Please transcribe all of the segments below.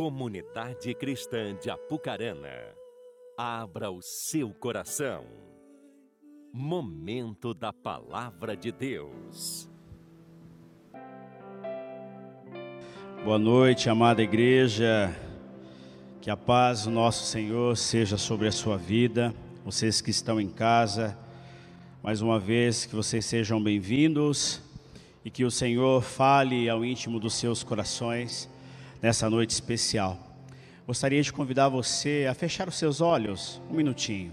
Comunidade Cristã de Apucarana, abra o seu coração. Momento da Palavra de Deus. Boa noite, amada igreja. Que a paz do nosso Senhor seja sobre a sua vida. Vocês que estão em casa, mais uma vez que vocês sejam bem-vindos e que o Senhor fale ao íntimo dos seus corações nessa noite especial. Gostaria de convidar você a fechar os seus olhos um minutinho.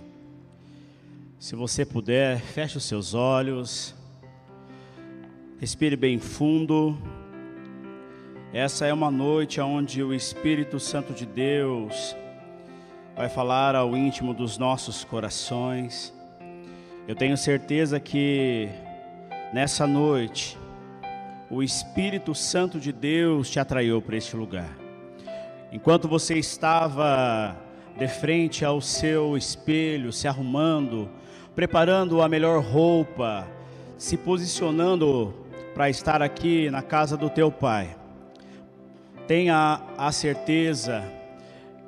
Se você puder, feche os seus olhos. Respire bem fundo. Essa é uma noite onde o Espírito Santo de Deus vai falar ao íntimo dos nossos corações. Eu tenho certeza que nessa noite o Espírito Santo de Deus te atraiu para este lugar. Enquanto você estava de frente ao seu espelho, se arrumando, preparando a melhor roupa, se posicionando para estar aqui na casa do teu pai, tenha a certeza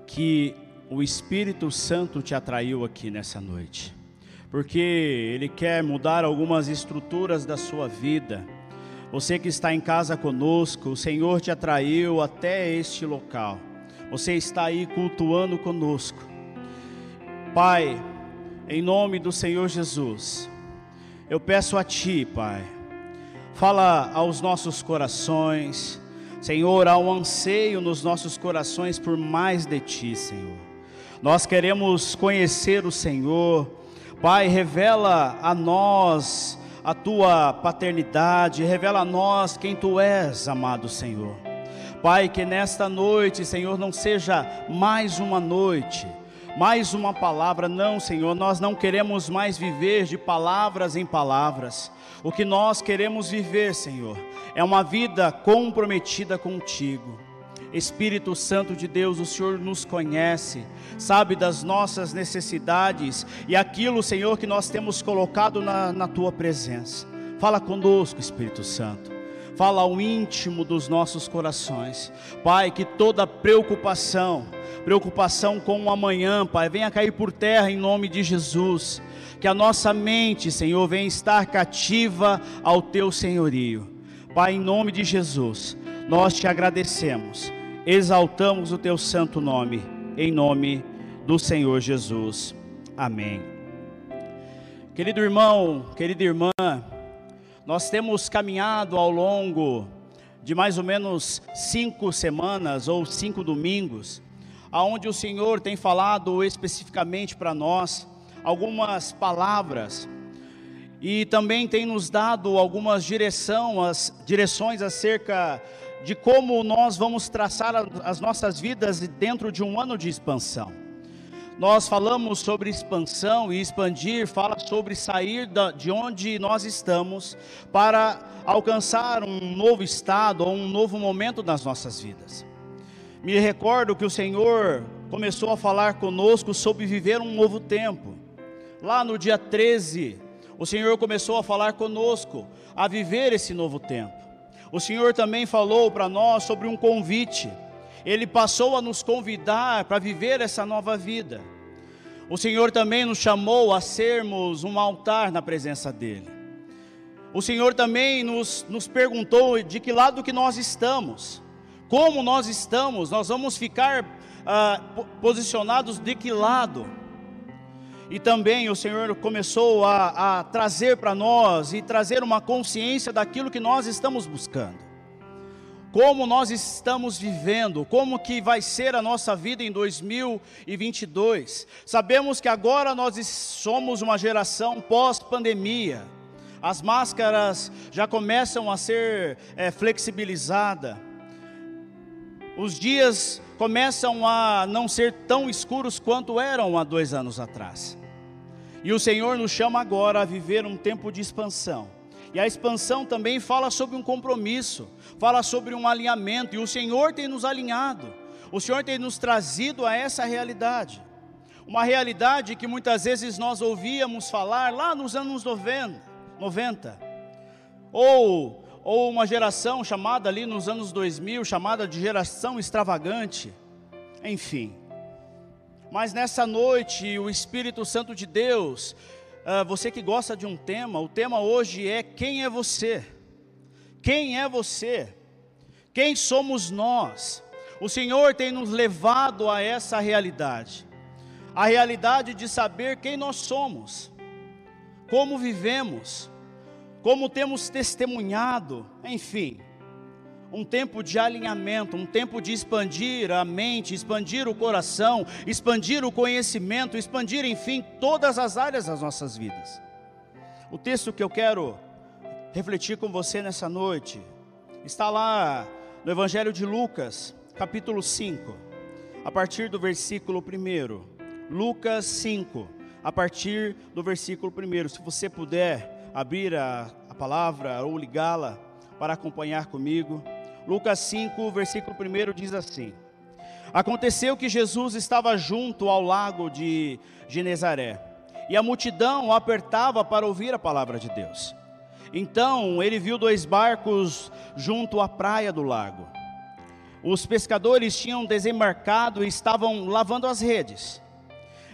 que o Espírito Santo te atraiu aqui nessa noite, porque Ele quer mudar algumas estruturas da sua vida você que está em casa conosco, o Senhor te atraiu até este local. Você está aí cultuando conosco. Pai, em nome do Senhor Jesus, eu peço a Ti, Pai, fala aos nossos corações, Senhor, há um anseio nos nossos corações por mais de Ti, Senhor. Nós queremos conhecer o Senhor, Pai, revela a nós a tua paternidade, revela a nós quem tu és, amado Senhor. Pai, que nesta noite, Senhor, não seja mais uma noite, mais uma palavra, não, Senhor, nós não queremos mais viver de palavras em palavras. O que nós queremos viver, Senhor, é uma vida comprometida contigo. Espírito Santo de Deus, o Senhor nos conhece, sabe das nossas necessidades e aquilo, Senhor, que nós temos colocado na, na tua presença. Fala conosco, Espírito Santo. Fala ao íntimo dos nossos corações. Pai, que toda preocupação, preocupação com o amanhã, Pai, venha cair por terra em nome de Jesus. Que a nossa mente, Senhor, venha estar cativa ao teu senhorio. Pai, em nome de Jesus, nós te agradecemos exaltamos o teu santo nome, em nome do Senhor Jesus. Amém. Querido irmão, querida irmã, nós temos caminhado ao longo de mais ou menos cinco semanas ou cinco domingos, aonde o Senhor tem falado especificamente para nós algumas palavras e também tem nos dado algumas direção, as direções acerca de como nós vamos traçar as nossas vidas dentro de um ano de expansão. Nós falamos sobre expansão e expandir, fala sobre sair de onde nós estamos para alcançar um novo estado ou um novo momento nas nossas vidas. Me recordo que o Senhor começou a falar conosco sobre viver um novo tempo. Lá no dia 13, o Senhor começou a falar conosco a viver esse novo tempo. O Senhor também falou para nós sobre um convite. Ele passou a nos convidar para viver essa nova vida. O Senhor também nos chamou a sermos um altar na presença dEle. O Senhor também nos, nos perguntou de que lado que nós estamos, como nós estamos, nós vamos ficar ah, posicionados de que lado. E também o Senhor começou a, a trazer para nós e trazer uma consciência daquilo que nós estamos buscando. Como nós estamos vivendo, como que vai ser a nossa vida em 2022. Sabemos que agora nós somos uma geração pós-pandemia. As máscaras já começam a ser é, flexibilizadas. Os dias começam a não ser tão escuros quanto eram há dois anos atrás. E o Senhor nos chama agora a viver um tempo de expansão. E a expansão também fala sobre um compromisso, fala sobre um alinhamento, e o Senhor tem nos alinhado, o Senhor tem nos trazido a essa realidade. Uma realidade que muitas vezes nós ouvíamos falar lá nos anos 90, 90 ou, ou uma geração chamada ali nos anos 2000, chamada de geração extravagante, enfim. Mas nessa noite, o Espírito Santo de Deus, uh, você que gosta de um tema, o tema hoje é: quem é você? Quem é você? Quem somos nós? O Senhor tem nos levado a essa realidade, a realidade de saber quem nós somos, como vivemos, como temos testemunhado, enfim um tempo de alinhamento, um tempo de expandir a mente, expandir o coração, expandir o conhecimento, expandir, enfim, todas as áreas das nossas vidas. O texto que eu quero refletir com você nessa noite está lá no Evangelho de Lucas, capítulo 5, a partir do versículo 1. Lucas 5, a partir do versículo 1. Se você puder abrir a, a palavra ou ligá-la para acompanhar comigo. Lucas 5, versículo 1 diz assim: Aconteceu que Jesus estava junto ao lago de Genezaré, e a multidão o apertava para ouvir a palavra de Deus. Então ele viu dois barcos junto à praia do lago. Os pescadores tinham desembarcado e estavam lavando as redes.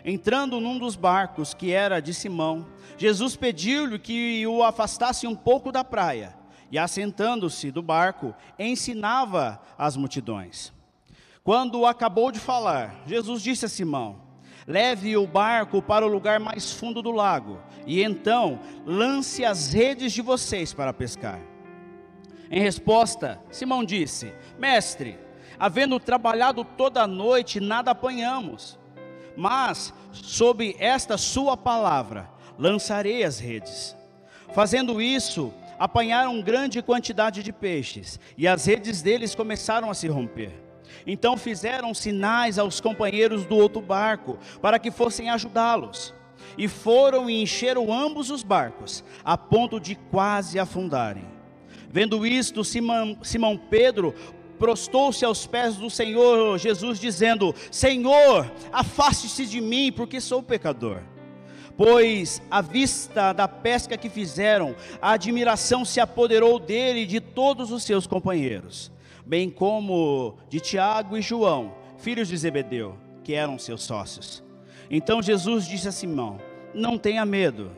Entrando num dos barcos, que era de Simão, Jesus pediu-lhe que o afastasse um pouco da praia e assentando-se do barco, ensinava as multidões. Quando acabou de falar, Jesus disse a Simão: Leve o barco para o lugar mais fundo do lago, e então lance as redes de vocês para pescar. Em resposta, Simão disse: Mestre, havendo trabalhado toda a noite, nada apanhamos. Mas, sob esta sua palavra, lançarei as redes. Fazendo isso, apanharam grande quantidade de peixes, e as redes deles começaram a se romper. Então fizeram sinais aos companheiros do outro barco, para que fossem ajudá-los. E foram e encheram ambos os barcos, a ponto de quase afundarem. Vendo isto, Simão, Pedro prostou-se aos pés do Senhor Jesus, dizendo: Senhor, afaste-se de mim, porque sou pecador pois à vista da pesca que fizeram, a admiração se apoderou dele e de todos os seus companheiros, bem como de Tiago e João, filhos de Zebedeu, que eram seus sócios. Então Jesus disse a Simão: Não tenha medo,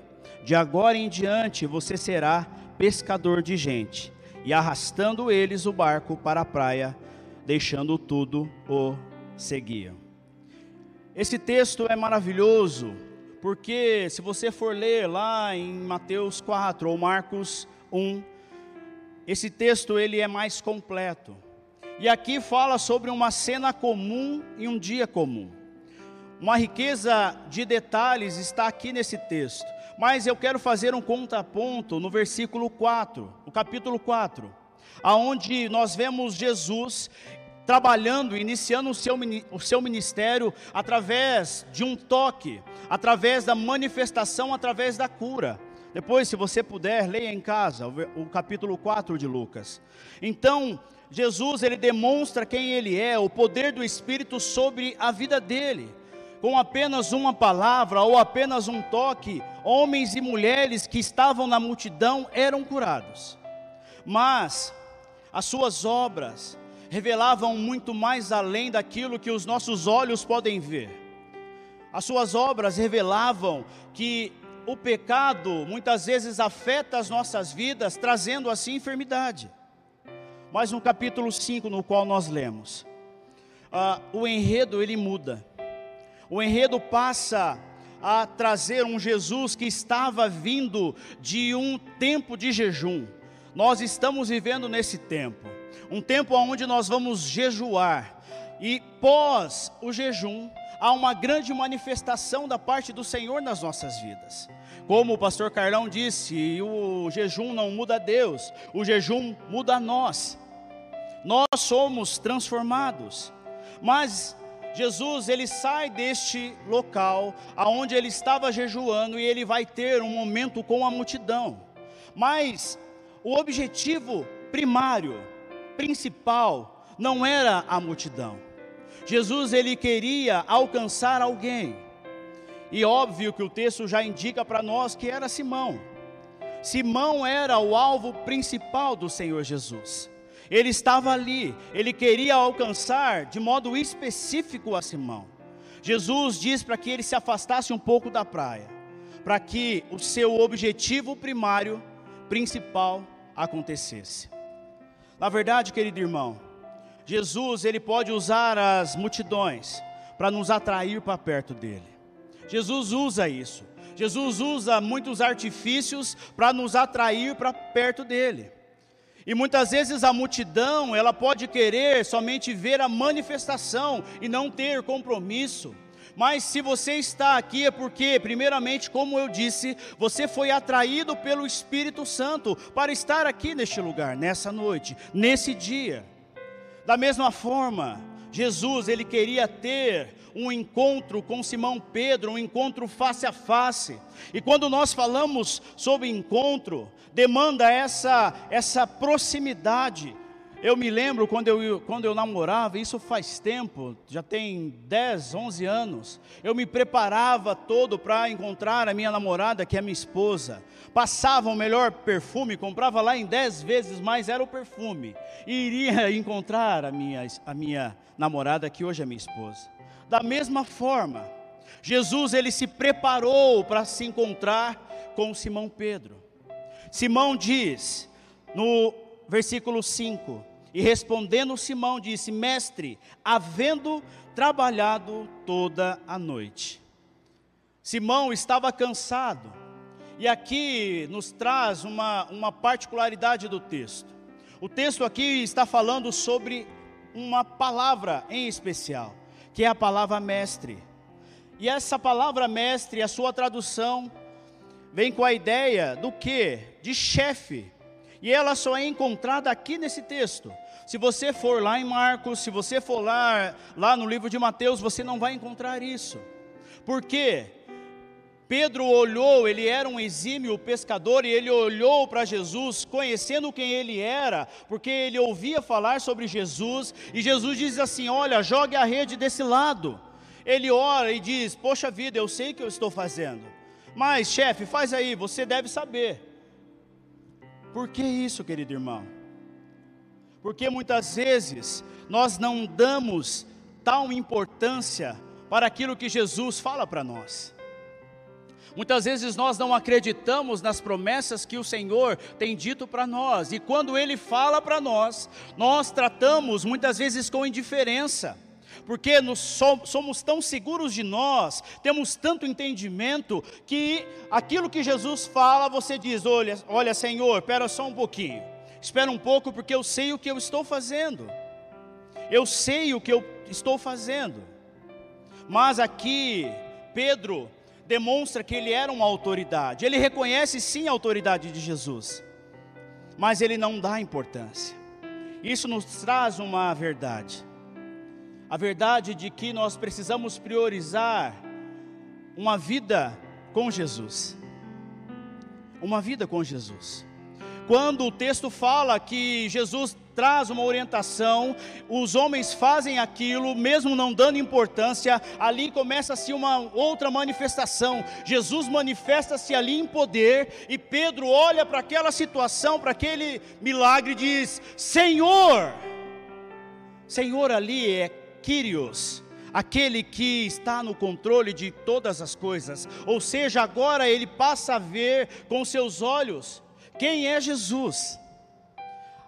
de agora em diante você será pescador de gente. E arrastando eles o barco para a praia, deixando tudo, o seguiam. Esse texto é maravilhoso porque se você for ler lá em Mateus 4 ou Marcos 1, esse texto ele é mais completo. E aqui fala sobre uma cena comum e um dia comum. Uma riqueza de detalhes está aqui nesse texto. Mas eu quero fazer um contraponto no versículo 4, no capítulo 4, aonde nós vemos Jesus trabalhando, iniciando o seu, o seu ministério através de um toque, através da manifestação, através da cura. Depois, se você puder, leia em casa o, capítulo 4 de Lucas. Então, Jesus ele demonstra quem ele é, o poder do Espírito sobre a vida dele. Com apenas uma palavra ou apenas um toque, homens e mulheres que estavam na multidão eram curados. Mas as suas obras, revelavam muito mais além daquilo que os nossos olhos podem ver. As suas obras revelavam que o pecado muitas vezes afeta as nossas vidas, trazendo assim enfermidade. Mas no capítulo 5, no qual nós lemos, uh, o enredo ele muda. O enredo passa a trazer um Jesus que estava vindo de um tempo de jejum. Nós estamos vivendo nesse tempo um tempo onde nós vamos jejuar, e pós o jejum, há uma grande manifestação da parte do Senhor nas nossas vidas. Como o pastor Carlão disse, o jejum não muda Deus, o jejum muda nós. Nós somos transformados. Mas Jesus, ele sai deste local aonde ele estava jejuando e ele vai ter um momento com a multidão. Mas o objetivo primário principal não era a multidão. Jesus ele queria alcançar alguém. E óbvio que o texto já indica para nós que era Simão. Simão era o alvo principal do Senhor Jesus. Ele estava ali, ele queria alcançar de modo específico a Simão. Jesus diz para que ele se afastasse um pouco da praia, para que o seu objetivo primário, principal, acontecesse. Na verdade, querido irmão, Jesus ele pode usar as multidões para nos atrair para perto dele. Jesus usa isso. Jesus usa muitos artifícios para nos atrair para perto dele. E muitas vezes a multidão, ela pode querer somente ver a manifestação e não ter compromisso. Mas se você está aqui é porque, primeiramente, como eu disse, você foi atraído pelo Espírito Santo para estar aqui neste lugar, nessa noite, nesse dia. Da mesma forma, Jesus, ele queria ter um encontro com Simão Pedro, um encontro face a face. E quando nós falamos sobre encontro, demanda essa, essa proximidade. Eu me lembro quando eu, quando eu namorava, isso faz tempo, já tem 10, 11 anos. Eu me preparava todo para encontrar a minha namorada, que é minha esposa. Passava o melhor perfume, comprava lá em 10 vezes mais, era o perfume. E iria encontrar a minha, a minha namorada, que hoje é minha esposa. Da mesma forma, Jesus ele se preparou para se encontrar com Simão Pedro. Simão diz no versículo 5: E respondendo Simão disse: Mestre, havendo trabalhado toda a noite. Simão estava cansado, e aqui nos traz uma, uma particularidade do texto. O texto aqui está falando sobre uma palavra em especial, que é a palavra mestre. E essa palavra mestre, a sua tradução, vem com a ideia do que? De chefe. E ela só é encontrada aqui nesse texto. Se você for lá em Marcos, se você for lá, lá no livro de Mateus, você não vai encontrar isso. Por quê? Pedro olhou, ele era um exímio pescador e ele olhou para Jesus, conhecendo quem ele era, porque ele ouvia falar sobre Jesus, e Jesus diz assim: Olha, jogue a rede desse lado. Ele ora e diz: Poxa vida, eu sei o que eu estou fazendo. Mas, chefe, faz aí, você deve saber. Por que isso, querido irmão? Porque muitas vezes nós não damos tal importância para aquilo que Jesus fala para nós. Muitas vezes nós não acreditamos nas promessas que o Senhor tem dito para nós, e quando Ele fala para nós, nós tratamos muitas vezes com indiferença porque somos tão seguros de nós, temos tanto entendimento, que aquilo que Jesus fala, você diz: olha, olha Senhor, espera só um pouquinho, espera um pouco, porque eu sei o que eu estou fazendo, eu sei o que eu estou fazendo. Mas aqui, Pedro demonstra que ele era uma autoridade, ele reconhece sim a autoridade de Jesus, mas ele não dá importância. Isso nos traz uma verdade a verdade de que nós precisamos priorizar uma vida com Jesus. Uma vida com Jesus. Quando o texto fala que Jesus traz uma orientação, os homens fazem aquilo, mesmo não dando importância, ali começa-se uma outra manifestação. Jesus manifesta-se ali em poder, e Pedro olha para aquela situação, para aquele milagre e diz: Senhor, Senhor ali é Kyrios, aquele que está no controle de todas as coisas. Ou seja, agora ele passa a ver com seus olhos quem é Jesus.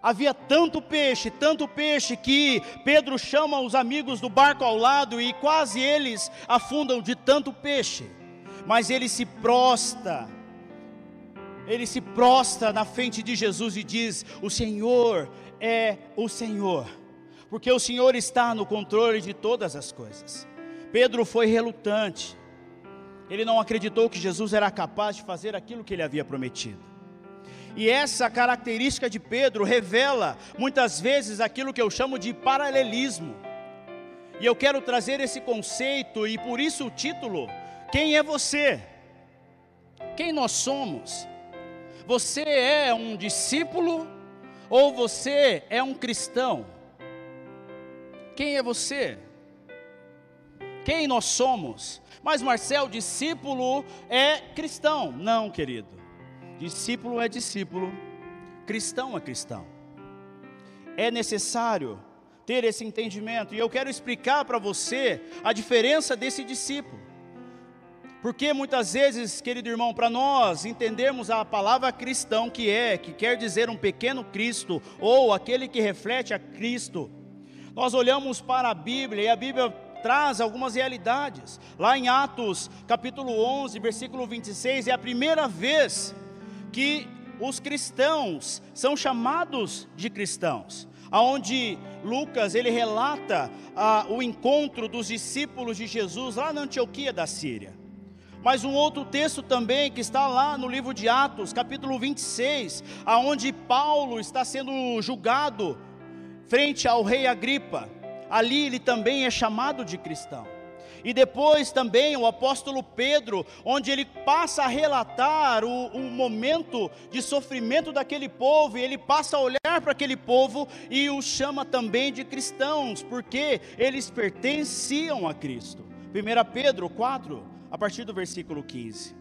Havia tanto peixe, tanto peixe, que Pedro chama os amigos do barco ao lado e quase eles afundam de tanto peixe. Mas ele se prosta, ele se prostra na frente de Jesus e diz: O Senhor é o Senhor porque o Senhor está no controle de todas as coisas. Pedro foi relutante, ele não acreditou que Jesus era capaz de fazer aquilo que ele havia prometido. E essa característica de Pedro revela muitas vezes aquilo que eu chamo de paralelismo. E eu quero trazer esse conceito e por isso o título: Quem é você? Quem nós somos? Você é um discípulo ou você é um cristão? Quem é você? Quem nós somos? Mas Marcel, discípulo é cristão. Não, querido. Discípulo é discípulo, cristão é cristão. é necessário ter esse entendimento, e eu quero explicar para você a diferença desse discípulo. Porque muitas vezes, querido irmão, para nós entendermos a palavra cristão que é, que quer dizer um pequeno Cristo, ou aquele que reflete a Cristo, nós olhamos para a Bíblia e a Bíblia traz algumas realidades. Lá em Atos, capítulo 11, versículo 26, é a primeira vez que os cristãos são chamados de cristãos. Aonde Lucas ele relata ah, o encontro dos discípulos de Jesus lá na Antioquia da Síria. Mas um outro texto também que está lá no livro de Atos, capítulo 26, aonde Paulo está sendo julgado frente ao rei Agripa ali ele também é chamado de cristão. E depois também o apóstolo Pedro, onde ele passa a relatar o, o, momento de sofrimento daquele povo, e ele passa a olhar para aquele povo e o chama também de cristãos, porque eles pertenciam a Cristo. 1 Pedro 4, a partir do versículo 15.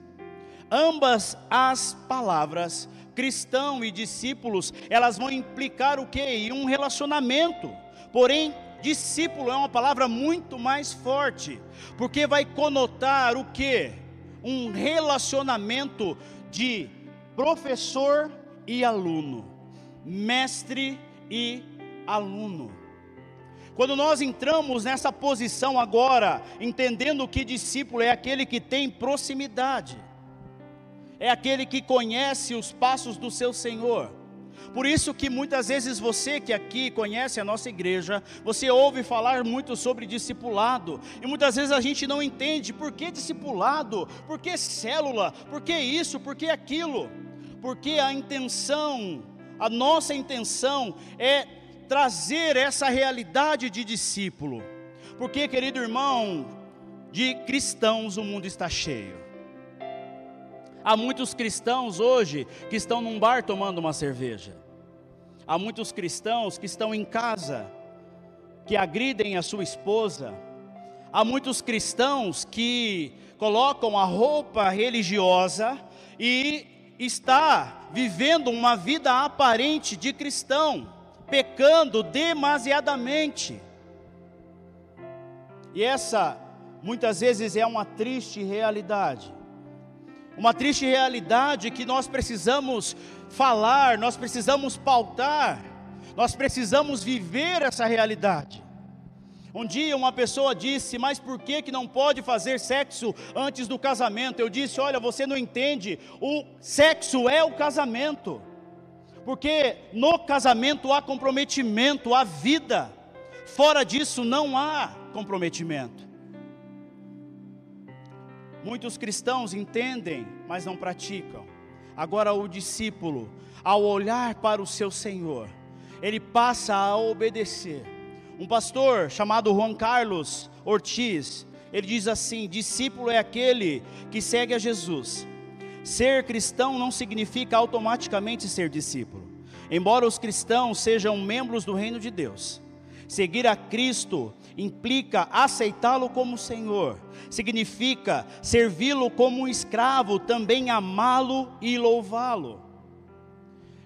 Ambas as palavras, cristão e discípulos, elas vão implicar o que? Um relacionamento. Porém, Discípulo é uma palavra muito mais forte, porque vai conotar o que? Um relacionamento de professor e aluno, mestre e aluno. Quando nós entramos nessa posição agora, entendendo que discípulo é aquele que tem proximidade, é aquele que conhece os passos do seu Senhor, por isso que muitas vezes você que aqui conhece a nossa igreja, você ouve falar muito sobre discipulado, e muitas vezes a gente não entende por que discipulado, por que célula, por que isso, por que aquilo. Porque a intenção, a nossa intenção é trazer essa realidade de discípulo. Porque, querido irmão, de cristãos o mundo está cheio. Há muitos cristãos hoje que estão num bar tomando uma cerveja. Há muitos cristãos que estão em casa, que agridem a sua esposa. Há muitos cristãos que colocam a roupa religiosa e está vivendo uma vida aparente de cristão, pecando demasiadamente. E essa muitas vezes é uma triste realidade uma triste realidade que nós precisamos falar, nós precisamos pautar, nós precisamos viver essa realidade. Um dia uma pessoa disse, mas por que, que não pode fazer sexo antes do casamento? Eu disse, olha, você não entende, o sexo é o casamento, porque no casamento há comprometimento, há vida, fora disso não há comprometimento. Muitos cristãos entendem, mas não praticam. Agora, o discípulo, ao olhar para o seu Senhor, ele passa a obedecer. Um pastor chamado Juan Carlos Ortiz, ele diz assim: discípulo é aquele que segue a Jesus. Ser cristão não significa automaticamente ser discípulo. Embora os cristãos sejam membros do reino de Deus, seguir a Cristo implica aceitá-lo como Senhor, significa servi-lo como um escravo, também amá-lo e louvá-lo.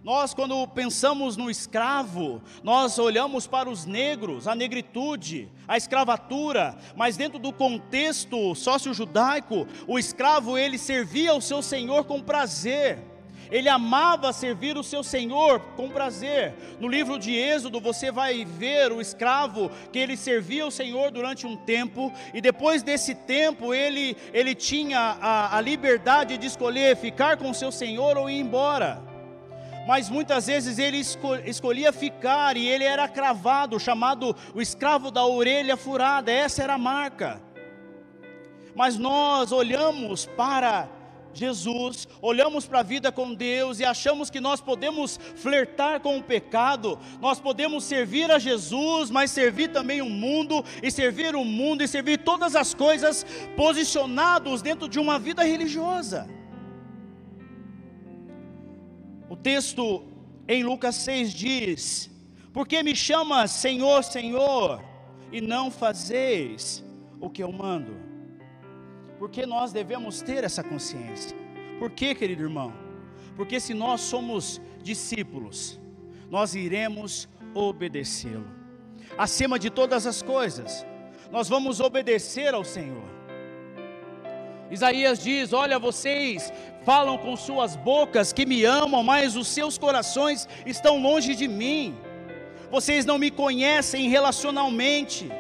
Nós, quando pensamos no escravo, nós olhamos para os negros, a negritude, a escravatura, mas dentro do contexto sócio-judaico, o escravo ele servia ao seu senhor com prazer ele amava servir o seu senhor com prazer. No livro de Êxodo, você vai ver o escravo que ele servia o senhor durante um tempo, e depois desse tempo, ele, ele tinha a, a liberdade de escolher ficar com o seu senhor ou ir embora. Mas muitas vezes ele escolhia ficar e ele era cravado, chamado o escravo da orelha furada, essa era a marca. Mas nós olhamos para Jesus, olhamos para a vida com Deus e achamos que nós podemos flertar com o pecado, nós podemos servir a Jesus, mas servir também o mundo, e servir o mundo e servir todas as coisas posicionados dentro de uma vida religiosa. O texto em Lucas 6 diz: Por que me chama Senhor, Senhor, e não fazeis o que eu mando? Porque nós devemos ter essa consciência. Por quê, querido irmão? Porque se nós somos discípulos, nós iremos obedecê-lo. Acima de todas as coisas, nós vamos obedecer ao Senhor. Isaías diz: Olha, vocês falam com suas bocas que me amam, mas os seus corações estão longe de mim. Vocês não me conhecem relacionalmente.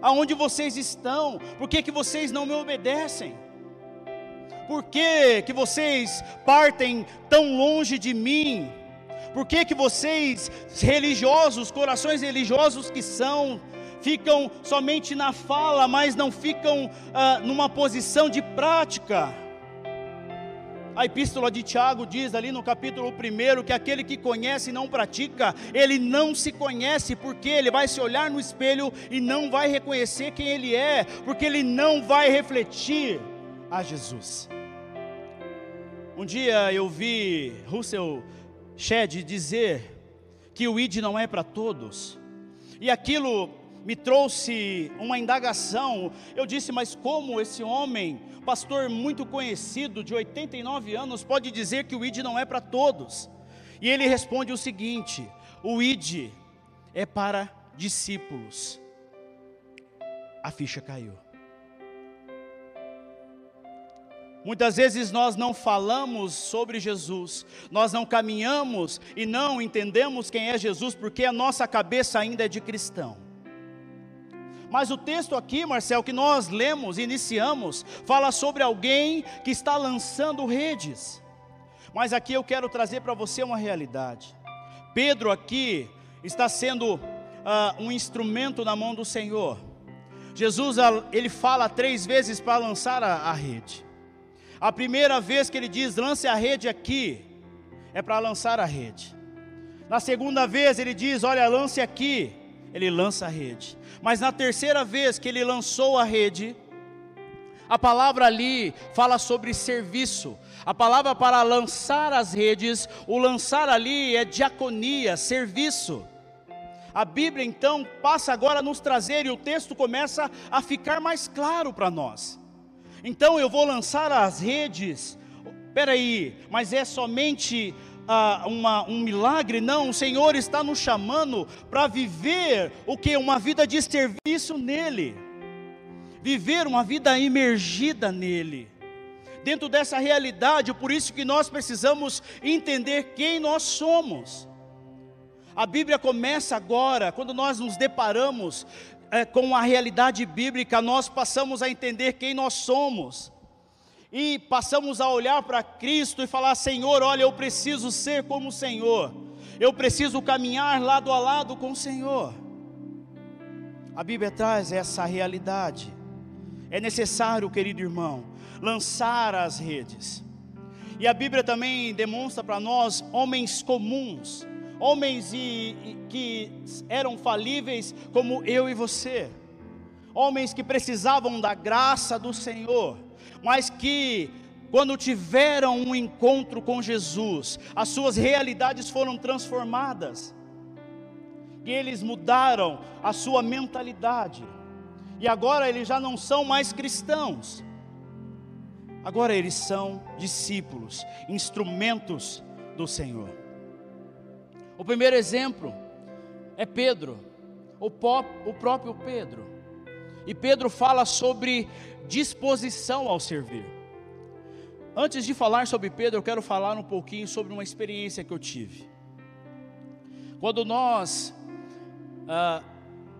Aonde vocês estão? Por que, que vocês não me obedecem? Por que, que vocês partem tão longe de mim? Por que, que vocês, religiosos, corações religiosos que são, ficam somente na fala, mas não ficam ah, numa posição de prática? A epístola de Tiago diz ali no capítulo 1 que aquele que conhece e não pratica, ele não se conhece, porque ele vai se olhar no espelho e não vai reconhecer quem ele é, porque ele não vai refletir a Jesus. Um dia eu vi Russell Shedd dizer que o ID não é para todos, e aquilo me trouxe uma indagação. Eu disse, mas como esse homem pastor muito conhecido, de 89 anos, pode dizer que o ID não é para todos. E ele responde o seguinte: o ID é para discípulos. A ficha caiu. Muitas vezes nós não falamos sobre Jesus, nós não caminhamos e não entendemos quem é Jesus, porque a nossa cabeça ainda é de cristão. Mas o texto aqui, Marcel, que nós lemos, iniciamos, fala sobre alguém que está lançando redes. Mas aqui eu quero trazer para você uma realidade. Pedro aqui está sendo uh, um instrumento na mão do Senhor. Jesus ele fala três vezes para lançar a, a rede. A primeira vez que ele diz lance a rede aqui, é para lançar a rede. Na segunda vez ele diz, olha, lance aqui, ele lança a rede. Mas na terceira vez que ele lançou a rede, a palavra ali fala sobre serviço. A palavra para lançar as redes, o lançar ali é diaconia, serviço. A Bíblia então passa agora a nos trazer e o texto começa a ficar mais claro para nós. Então eu vou lançar as redes. Espera aí, mas é somente ah, uma, um milagre, não, o Senhor está nos chamando para viver o que? Uma vida de serviço nele, viver uma vida imergida nele. Dentro dessa realidade, por isso que nós precisamos entender quem nós somos. A Bíblia começa agora, quando nós nos deparamos é, com a realidade bíblica, nós passamos a entender quem nós somos e passamos a olhar para Cristo e falar: Senhor, olha, eu preciso ser como o Senhor, eu preciso caminhar lado a lado com o Senhor. A Bíblia traz essa realidade. É necessário, querido irmão, lançar as redes. E a Bíblia também demonstra para nós homens comuns, homens e, e, que eram falíveis como eu e você, homens que precisavam da graça do Senhor mas que quando tiveram um encontro com Jesus, as suas realidades foram transformadas, e eles mudaram a sua mentalidade, e agora eles já não são mais cristãos, agora eles são discípulos, instrumentos do Senhor. O primeiro exemplo é Pedro, o, próprio Pedro, e Pedro fala sobre disposição ao servir. Antes de falar sobre Pedro, eu quero falar um pouquinho sobre uma experiência que eu tive. Quando nós ah,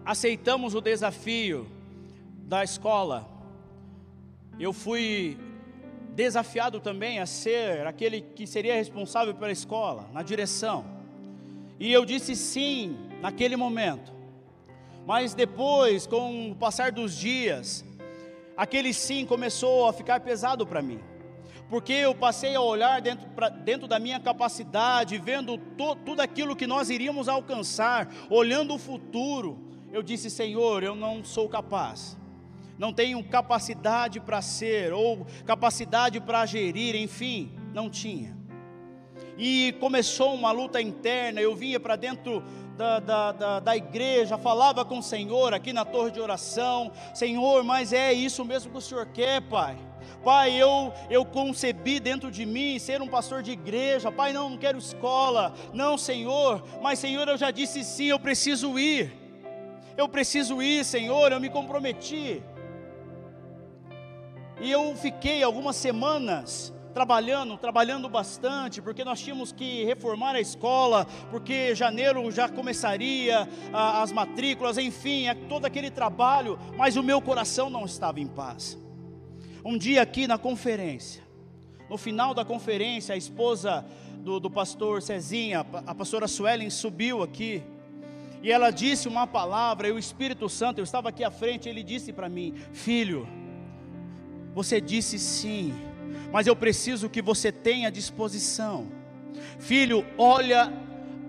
aceitamos o desafio da escola, eu fui desafiado também a ser aquele que seria responsável pela escola, na direção. E eu disse sim naquele momento. Mas depois, com o passar dos dias, aquele sim começou a ficar pesado para mim. Porque eu passei a olhar dentro, pra, dentro da minha capacidade, vendo to, tudo aquilo que nós iríamos alcançar, olhando o futuro. Eu disse, Senhor, eu não sou capaz, não tenho capacidade para ser, ou capacidade para gerir, enfim, não tinha. E começou uma luta interna, eu vinha para dentro da, da, da, da, igreja, falava com o Senhor aqui na torre de oração: Senhor, mas é isso mesmo que o Senhor quer, Pai. Pai, eu, eu concebi dentro de mim ser um pastor de igreja. Pai, não, não quero escola. Não, Senhor. Mas, Senhor, eu já disse sim, eu preciso ir. Eu preciso ir, Senhor, eu me comprometi. E eu fiquei algumas semanas trabalhando, trabalhando bastante, porque nós tínhamos que reformar a escola, porque janeiro já começaria a, as matrículas, enfim, é todo aquele trabalho, mas o meu coração não estava em paz. Um dia aqui na conferência, no final da conferência, a esposa do, do pastor Cezinha, a pastora Suelen, subiu aqui, e ela disse uma palavra, e o Espírito Santo, eu estava aqui à frente, ele disse para mim: Filho, você disse sim, mas eu preciso que você tenha disposição. Filho, olha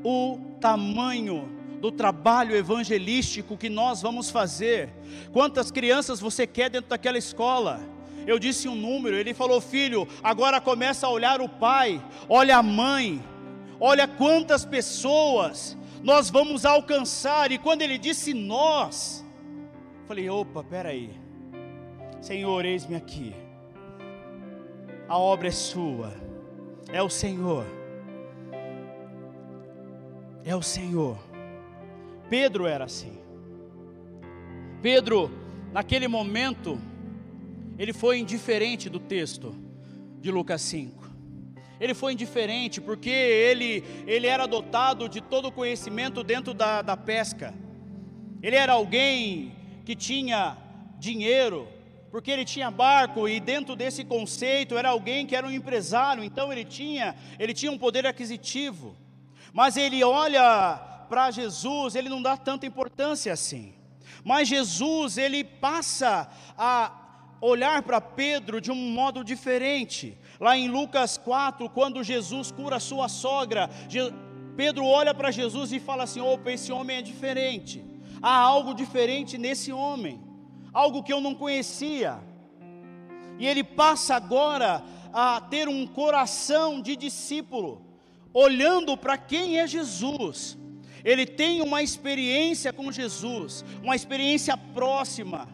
o tamanho do trabalho evangelístico que nós vamos fazer. Quantas crianças você quer dentro daquela escola? Eu disse um número, ele falou: Filho, agora começa a olhar o pai, olha a mãe, olha quantas pessoas nós vamos alcançar. E quando ele disse nós, falei: opa, peraí, Senhor, eis-me aqui a obra é sua, é o Senhor, é o Senhor. Pedro era assim. Pedro, naquele momento, ele foi indiferente do texto de Lucas 5. Ele foi indiferente porque ele, ele era dotado de todo o conhecimento dentro da, da pesca. Ele era alguém que tinha dinheiro, porque ele tinha barco e dentro desse conceito era alguém que era um empresário, então ele tinha, ele tinha um poder aquisitivo. Mas ele olha para Jesus, ele não dá tanta importância assim. Mas Jesus, ele passa a olhar para Pedro de um modo diferente. Lá em Lucas 4, quando Jesus cura sua sogra, Pedro olha para Jesus e fala assim: "Opa, esse homem é diferente. Há algo diferente nesse homem." Algo que eu não conhecia. E ele passa agora a ter um coração de discípulo, olhando para quem é Jesus. Ele tem uma experiência com Jesus, uma experiência próxima.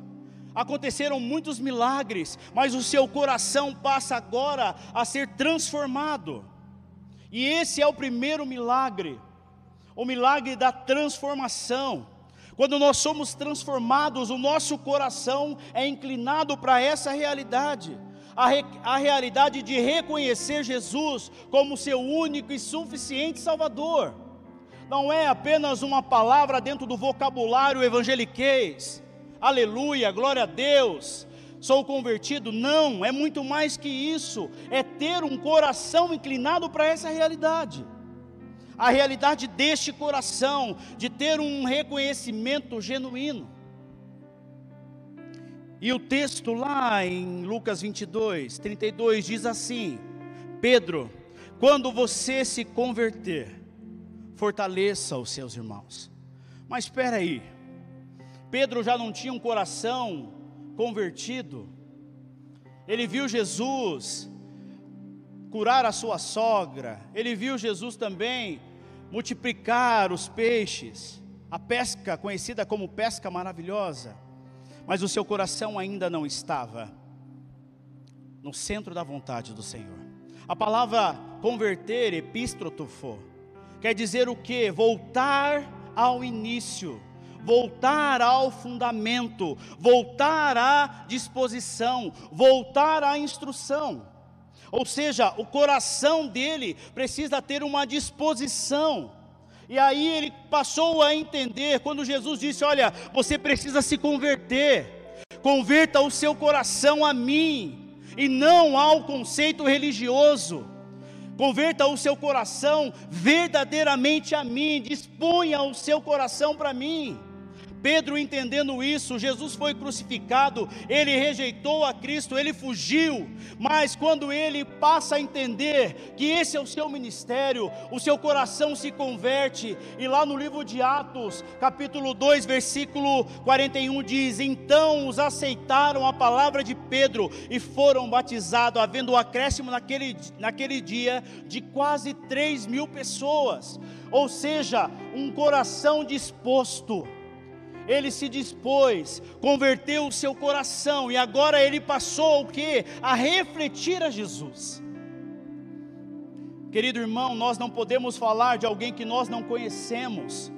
Aconteceram muitos milagres, mas o seu coração passa agora a ser transformado. E esse é o primeiro milagre, o milagre da transformação. Quando nós somos transformados, o nosso coração é inclinado para essa realidade. A, re, a, realidade de reconhecer Jesus como seu único e suficiente Salvador. Não é apenas uma palavra dentro do vocabulário evangeliquez, aleluia, glória a Deus, sou convertido. Não, é muito mais que isso, é ter um coração inclinado para essa realidade a realidade deste coração, de ter um reconhecimento genuíno. E o texto lá em Lucas 22, 32 diz assim: Pedro, quando você se converter, fortaleça os seus irmãos. Mas espera aí, Pedro já não tinha um coração convertido, ele viu Jesus curar a sua sogra, ele viu Jesus também multiplicar os peixes, a pesca conhecida como pesca maravilhosa, mas o seu coração ainda não estava no centro da vontade do Senhor. A palavra converter, epístrotofo, quer dizer o que? Voltar ao início, voltar ao fundamento, voltar à disposição, voltar à instrução. Ou seja, o coração dele precisa ter uma disposição. E aí ele passou a entender quando Jesus disse: Olha, você precisa se converter, converta o seu coração a mim, e não ao conceito religioso. Converta o seu coração verdadeiramente a mim, disponha o seu coração para mim. Pedro, entendendo isso, Jesus foi crucificado, ele rejeitou a Cristo, ele fugiu, mas quando ele passa a entender que esse é o seu ministério, o seu coração se converte, e lá no livro de Atos, capítulo 2, versículo 41 diz: Então os aceitaram a palavra de Pedro e foram batizados, havendo um acréscimo naquele, naquele dia de quase 3 mil pessoas, ou seja, um coração disposto ele se dispôs, converteu o seu coração e agora ele passou o que? A refletir a Jesus. Querido irmão, nós não podemos falar de alguém que nós não conhecemos.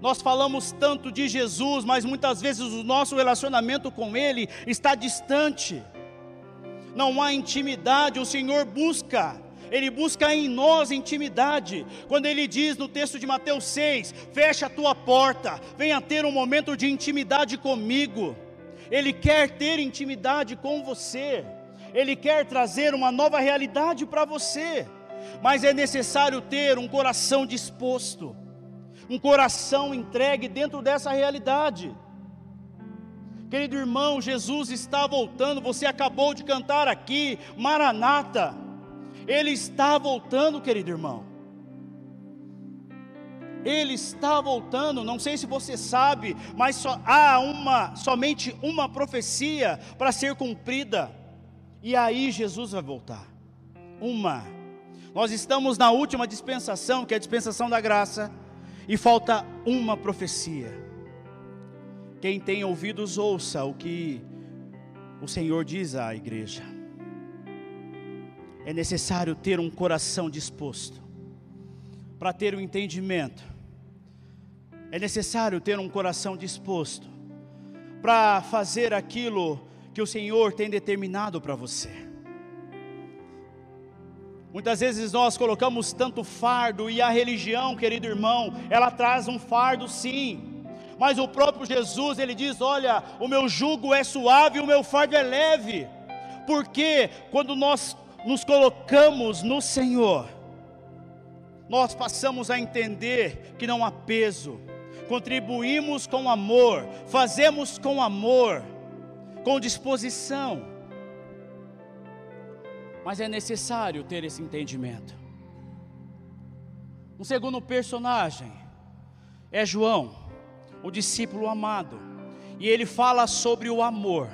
Nós falamos tanto de Jesus, mas muitas vezes o nosso relacionamento com Ele está distante. Não há intimidade, o Senhor busca ele busca em nós intimidade. Quando ele diz no texto de Mateus 6: Fecha a tua porta, venha ter um momento de intimidade comigo. Ele quer ter intimidade com você, ele quer trazer uma nova realidade para você, mas é necessário ter um coração disposto, um coração entregue dentro dessa realidade. Querido irmão, Jesus está voltando, você acabou de cantar aqui, Maranata. Ele está voltando, querido irmão. Ele está voltando, não sei se você sabe, mas só há uma, somente uma profecia para ser cumprida. E aí Jesus vai voltar. Uma. Nós estamos na última dispensação, que é a dispensação da graça, e falta uma profecia. Quem tem ouvidos, ouça o que o Senhor diz à igreja é necessário ter um coração disposto para ter o um entendimento. É necessário ter um coração disposto para fazer aquilo que o Senhor tem determinado para você. Muitas vezes nós colocamos tanto fardo e a religião, querido irmão, ela traz um fardo sim. Mas o próprio Jesus, ele diz: "Olha, o meu jugo é suave, o meu fardo é leve". Porque quando nós nos colocamos no Senhor, nós passamos a entender que não há peso, contribuímos com amor, fazemos com amor, com disposição, mas é necessário ter esse entendimento. Um segundo personagem é João, o discípulo amado, e ele fala sobre o amor,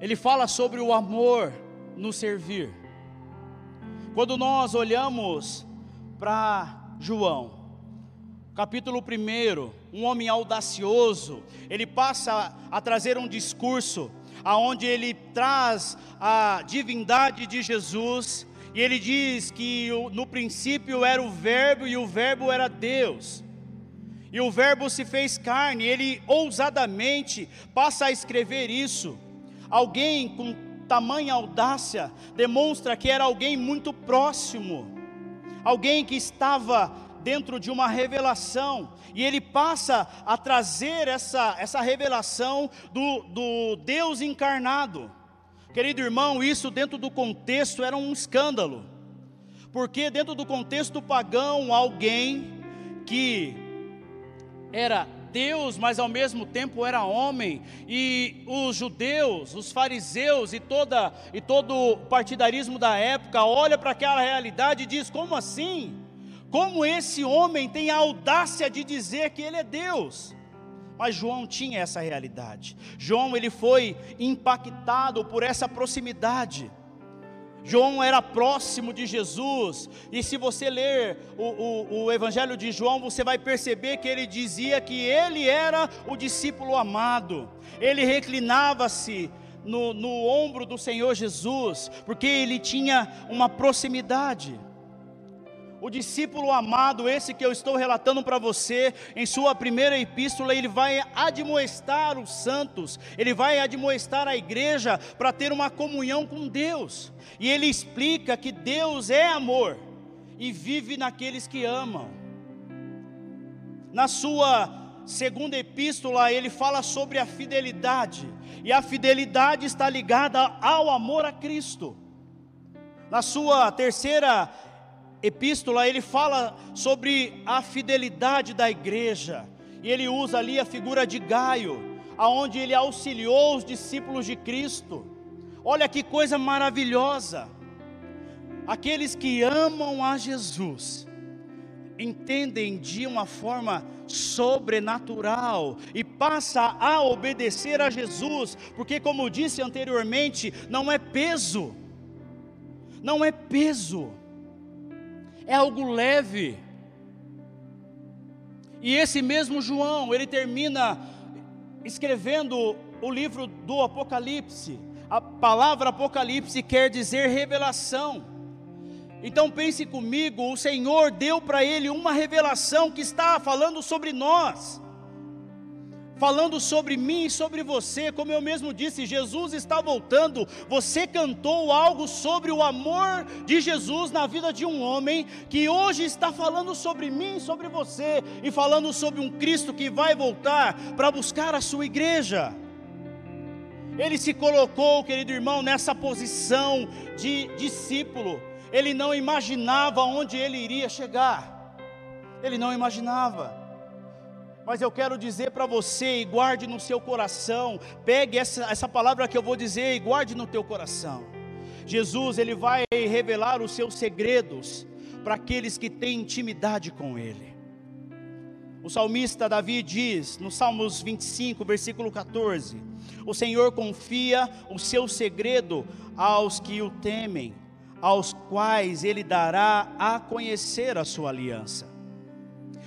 ele fala sobre o amor nos servir. Quando nós olhamos para João, capítulo 1, um homem audacioso, ele passa a trazer um discurso aonde ele traz a divindade de Jesus e ele diz que no princípio era o Verbo e o Verbo era Deus. E o Verbo se fez carne, ele ousadamente passa a escrever isso. Alguém com tamanha audácia demonstra que era alguém muito próximo, alguém que estava dentro de uma revelação, e ele passa a trazer essa, essa revelação do, do Deus encarnado. Querido irmão, isso dentro do contexto era um escândalo, porque dentro do contexto pagão, alguém que era Deus, mas ao mesmo tempo era homem, e os judeus, os fariseus e, toda, e todo o partidarismo da época olha para aquela realidade e diz: como assim? Como esse homem tem a audácia de dizer que ele é Deus? Mas João tinha essa realidade. João ele foi impactado por essa proximidade. João era próximo de Jesus, e se você ler o, o, o, Evangelho de João, você vai perceber que ele dizia que ele era o discípulo amado, ele reclinava-se no, no ombro do Senhor Jesus, porque ele tinha uma proximidade. O discípulo amado, esse que eu estou relatando para você, em sua primeira epístola, ele vai admoestar os santos, ele vai admoestar a igreja para ter uma comunhão com Deus. E ele explica que Deus é amor e vive naqueles que amam. Na sua segunda epístola, ele fala sobre a fidelidade, e a fidelidade está ligada ao amor a Cristo. Na sua terceira epístola, ele fala sobre a fidelidade da igreja, e ele usa ali a figura de Gaio, aonde ele auxiliou os discípulos de Cristo. Olha que coisa maravilhosa! Aqueles que amam a Jesus, entendem de uma forma sobrenatural e passa a obedecer a Jesus, porque como disse anteriormente, não é peso. Não é peso é algo leve. E esse mesmo João, ele termina escrevendo o livro do Apocalipse. A palavra Apocalipse quer dizer revelação. Então pense comigo, o Senhor deu para ele uma revelação que está falando sobre nós falando sobre mim e sobre você, como eu mesmo disse, Jesus está voltando. Você cantou algo sobre o amor de Jesus na vida de um homem que hoje está falando sobre mim e sobre você e falando sobre um Cristo que vai voltar para buscar a sua igreja. Ele se colocou, querido irmão, nessa posição de discípulo. Ele não imaginava onde ele iria chegar. Ele não imaginava. Mas eu quero dizer para você, e guarde no seu coração, pegue essa, essa palavra que eu vou dizer e guarde no teu coração. Jesus, ele vai revelar os seus segredos para aqueles que têm intimidade com ele. O salmista Davi diz, no Salmos 25, versículo 14: O Senhor confia o seu segredo aos que o temem, aos quais ele dará a conhecer a sua aliança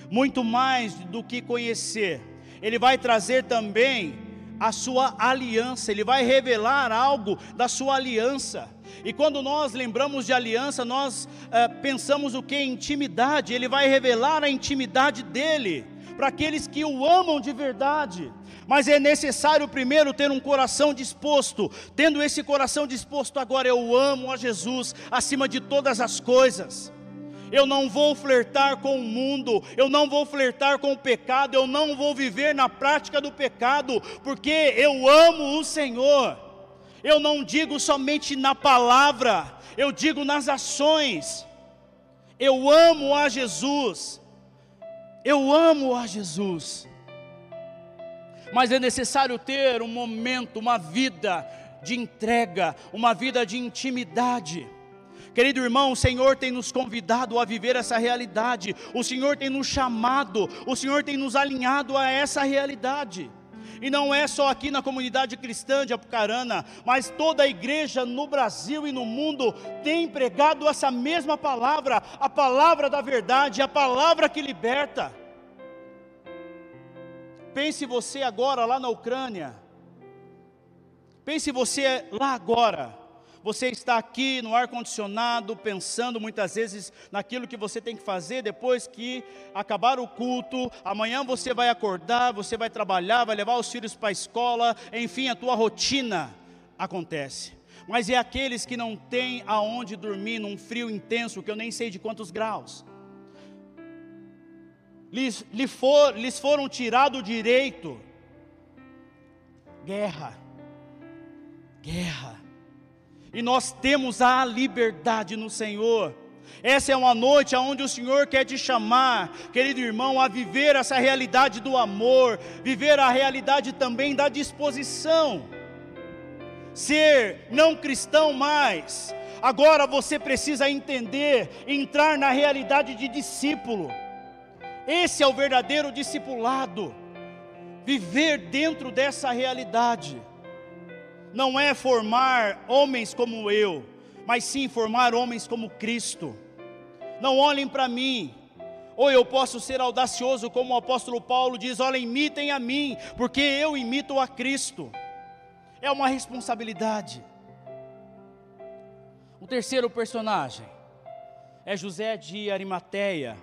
muito mais do que conhecer, Ele vai trazer também a sua aliança, Ele vai revelar algo da sua aliança. E quando nós lembramos de aliança, nós é, pensamos o que? Intimidade, Ele vai revelar a intimidade dEle para aqueles que o amam de verdade. Mas é necessário primeiro ter um coração disposto. Tendo esse coração disposto, agora eu amo a Jesus acima de todas as coisas eu não vou flertar com o mundo, eu não vou flertar com o pecado, eu não vou viver na prática do pecado, porque eu amo o Senhor. Eu não digo somente na palavra, eu digo nas ações. Eu amo a Jesus. Eu amo a Jesus. Mas é necessário ter um momento, uma vida de entrega, uma vida de intimidade. Querido irmão, o Senhor tem nos convidado a viver essa realidade, o Senhor tem nos chamado, o Senhor tem nos alinhado a essa realidade. E não é só aqui na comunidade cristã de Apucarana, mas toda a igreja no Brasil e no mundo tem pregado essa mesma palavra, a palavra da verdade, a palavra que liberta. Pense você agora lá na Ucrânia. Pense você lá agora você está aqui no ar-condicionado, pensando muitas vezes naquilo que você tem que fazer depois que acabar o culto. Amanhã você vai acordar, você vai trabalhar, vai levar os filhos para a escola, enfim, a tua rotina acontece. Mas é aqueles que não têm aonde dormir num frio intenso, que eu nem sei de quantos graus. Lhes, lhes, for, lhes foram tirado o direito. Guerra. Guerra e nós temos a liberdade no Senhor. Essa é uma noite onde o Senhor quer te chamar, querido irmão, a viver essa realidade do amor, viver a realidade também da disposição. Ser não cristão mais, agora você precisa entender, entrar na realidade de discípulo. Esse é o verdadeiro discipulado, viver dentro dessa realidade não é formar homens como eu, mas sim formar homens como Cristo. Não olhem para mim, ou eu posso ser audacioso, como o apóstolo Paulo diz: olha, imitem a mim, porque eu imito a Cristo. É uma responsabilidade. O terceiro personagem é José de Arimateia.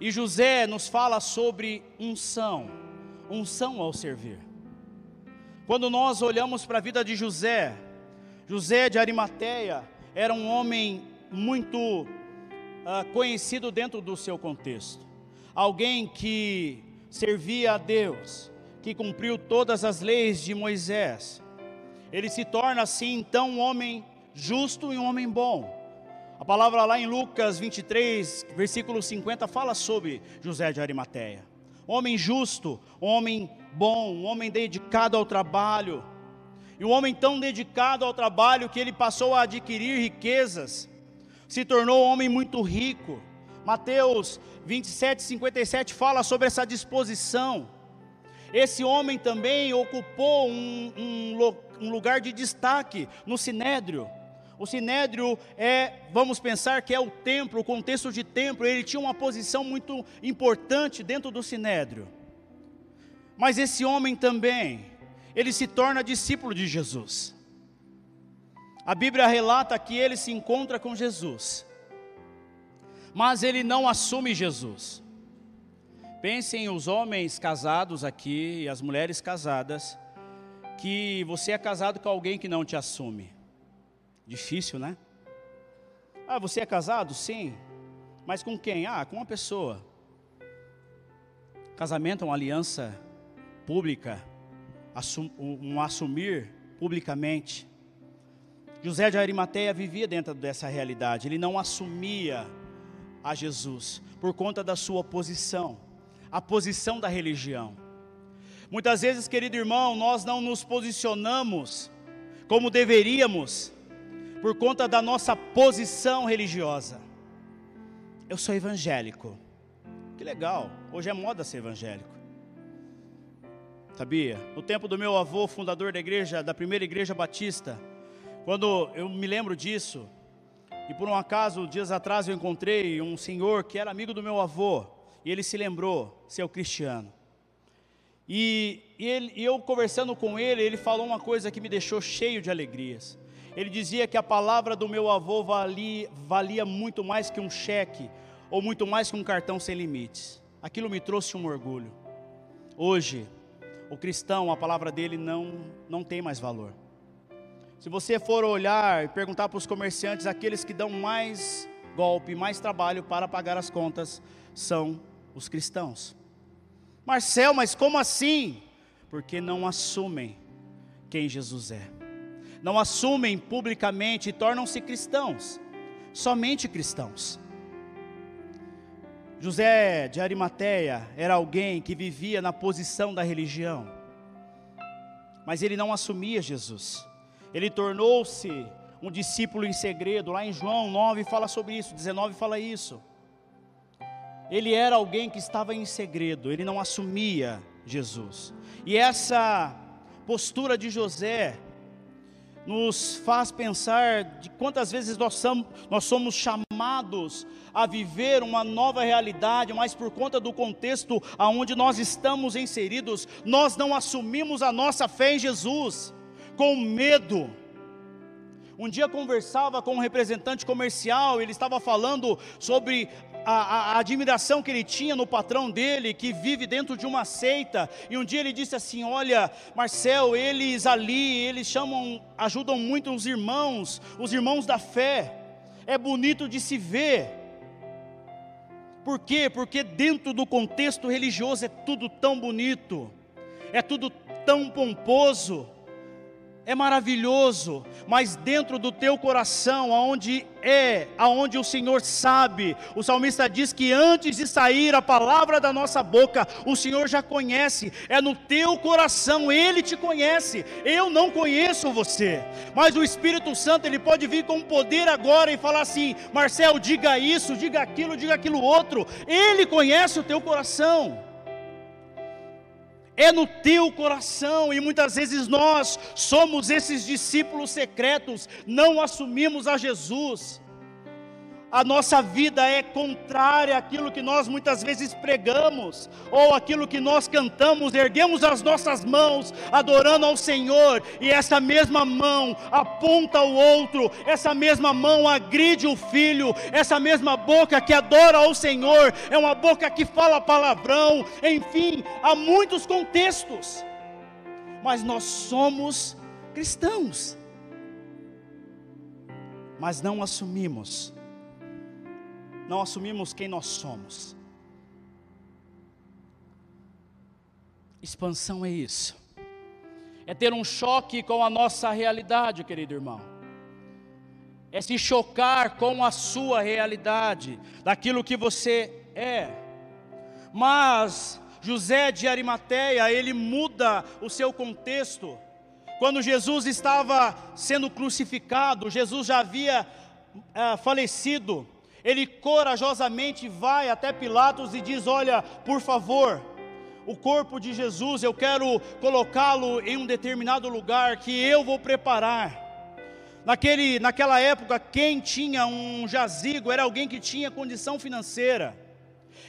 E José nos fala sobre unção, unção ao servir. Quando nós olhamos para a vida de José, José de Arimateia era um homem muito uh, conhecido dentro do seu contexto, alguém que servia a Deus, que cumpriu todas as leis de Moisés. Ele se torna assim então um homem justo e um homem bom. A palavra lá em Lucas 23, versículo 50, fala sobre José de Arimateia. Homem justo, homem bom, um homem dedicado ao trabalho. E um homem tão dedicado ao trabalho que ele passou a adquirir riquezas, se tornou um homem muito rico. Mateus 27, 57 fala sobre essa disposição. Esse homem também ocupou um, um, um lugar de destaque no sinédrio. O sinédrio é, vamos pensar que é o templo, o contexto de templo, ele tinha uma posição muito importante dentro do sinédrio. Mas esse homem também, ele se torna discípulo de Jesus. A Bíblia relata que ele se encontra com Jesus, mas ele não assume Jesus. Pensem os homens casados aqui e as mulheres casadas, que você é casado com alguém que não te assume. Difícil, né? Ah, você é casado? Sim. Mas com quem? Ah, com uma pessoa. Casamento é uma aliança pública, um assumir publicamente. José de Arimateia vivia dentro dessa realidade, ele não assumia a Jesus por conta da sua posição, a posição da religião. Muitas vezes, querido irmão, nós não nos posicionamos como deveríamos por conta da nossa posição religiosa. Eu sou evangélico. Que legal, hoje é moda ser evangélico. Sabia? No tempo do meu avô, fundador da igreja, da primeira igreja batista, quando eu me lembro disso, e por um acaso, dias atrás eu encontrei um senhor que era amigo do meu avô, e ele se lembrou ser cristiano. E, e, ele, e eu conversando com ele, ele falou uma coisa que me deixou cheio de alegrias. Ele dizia que a palavra do meu avô valia, valia muito mais que um cheque, ou muito mais que um cartão sem limites. Aquilo me trouxe um orgulho. Hoje, o cristão, a palavra dele não, não tem mais valor. Se você for olhar e perguntar para os comerciantes, aqueles que dão mais golpe, mais trabalho para pagar as contas, são os cristãos. Marcel, mas como assim? Porque não assumem quem Jesus é não assumem publicamente e tornam-se cristãos, somente cristãos. José de Arimateia era alguém que vivia na posição da religião, mas ele não assumia Jesus, ele tornou-se um discípulo em segredo, lá em João 9 fala sobre isso, 19 fala isso. Ele era alguém que estava em segredo, ele não assumia Jesus. E essa postura de José nos faz pensar de quantas vezes nós somos, chamados a viver uma nova realidade, mas por conta do contexto aonde nós estamos inseridos, nós não assumimos a nossa fé em Jesus, com medo. Um dia conversava com um representante comercial, ele estava falando sobre a, a, admiração que ele tinha no patrão dele, que vive dentro de uma seita. E um dia ele disse assim: Olha, Marcel, eles ali, eles chamam, ajudam muito os irmãos, os irmãos da fé. É bonito de se ver. Por quê? Porque dentro do contexto religioso é tudo tão bonito, é tudo tão pomposo é maravilhoso, mas dentro do teu coração, aonde é, aonde o Senhor sabe, o salmista diz que antes de sair a palavra da nossa boca, o Senhor já conhece, é no teu coração, Ele te conhece, eu não conheço você, mas o Espírito Santo, ele pode vir com poder agora e falar assim: Marcel, diga isso, diga aquilo, diga aquilo outro, Ele conhece o teu coração é no teu coração, e muitas vezes nós somos esses discípulos secretos, não assumimos a Jesus a nossa vida é contrária àquilo que nós muitas vezes pregamos, ou aquilo que nós cantamos, erguemos as nossas mãos adorando ao Senhor, e essa mesma mão aponta o outro, essa mesma mão agride o filho, essa mesma boca que adora ao Senhor, é uma boca que fala palavrão, enfim, há muitos contextos, mas nós somos cristãos, mas não assumimos não assumimos quem nós somos. Expansão é isso, é ter um choque com a nossa realidade, querido irmão, é se chocar com a sua realidade, daquilo que você é. Mas José de Arimateia, ele muda o seu contexto. Quando Jesus estava sendo crucificado, Jesus já havia uh, falecido, ele corajosamente vai até Pilatos e diz: Olha, por favor, o corpo de Jesus, eu quero colocá-lo em um determinado lugar que eu vou preparar. Naquele, naquela época, quem tinha um jazigo era alguém que tinha condição financeira.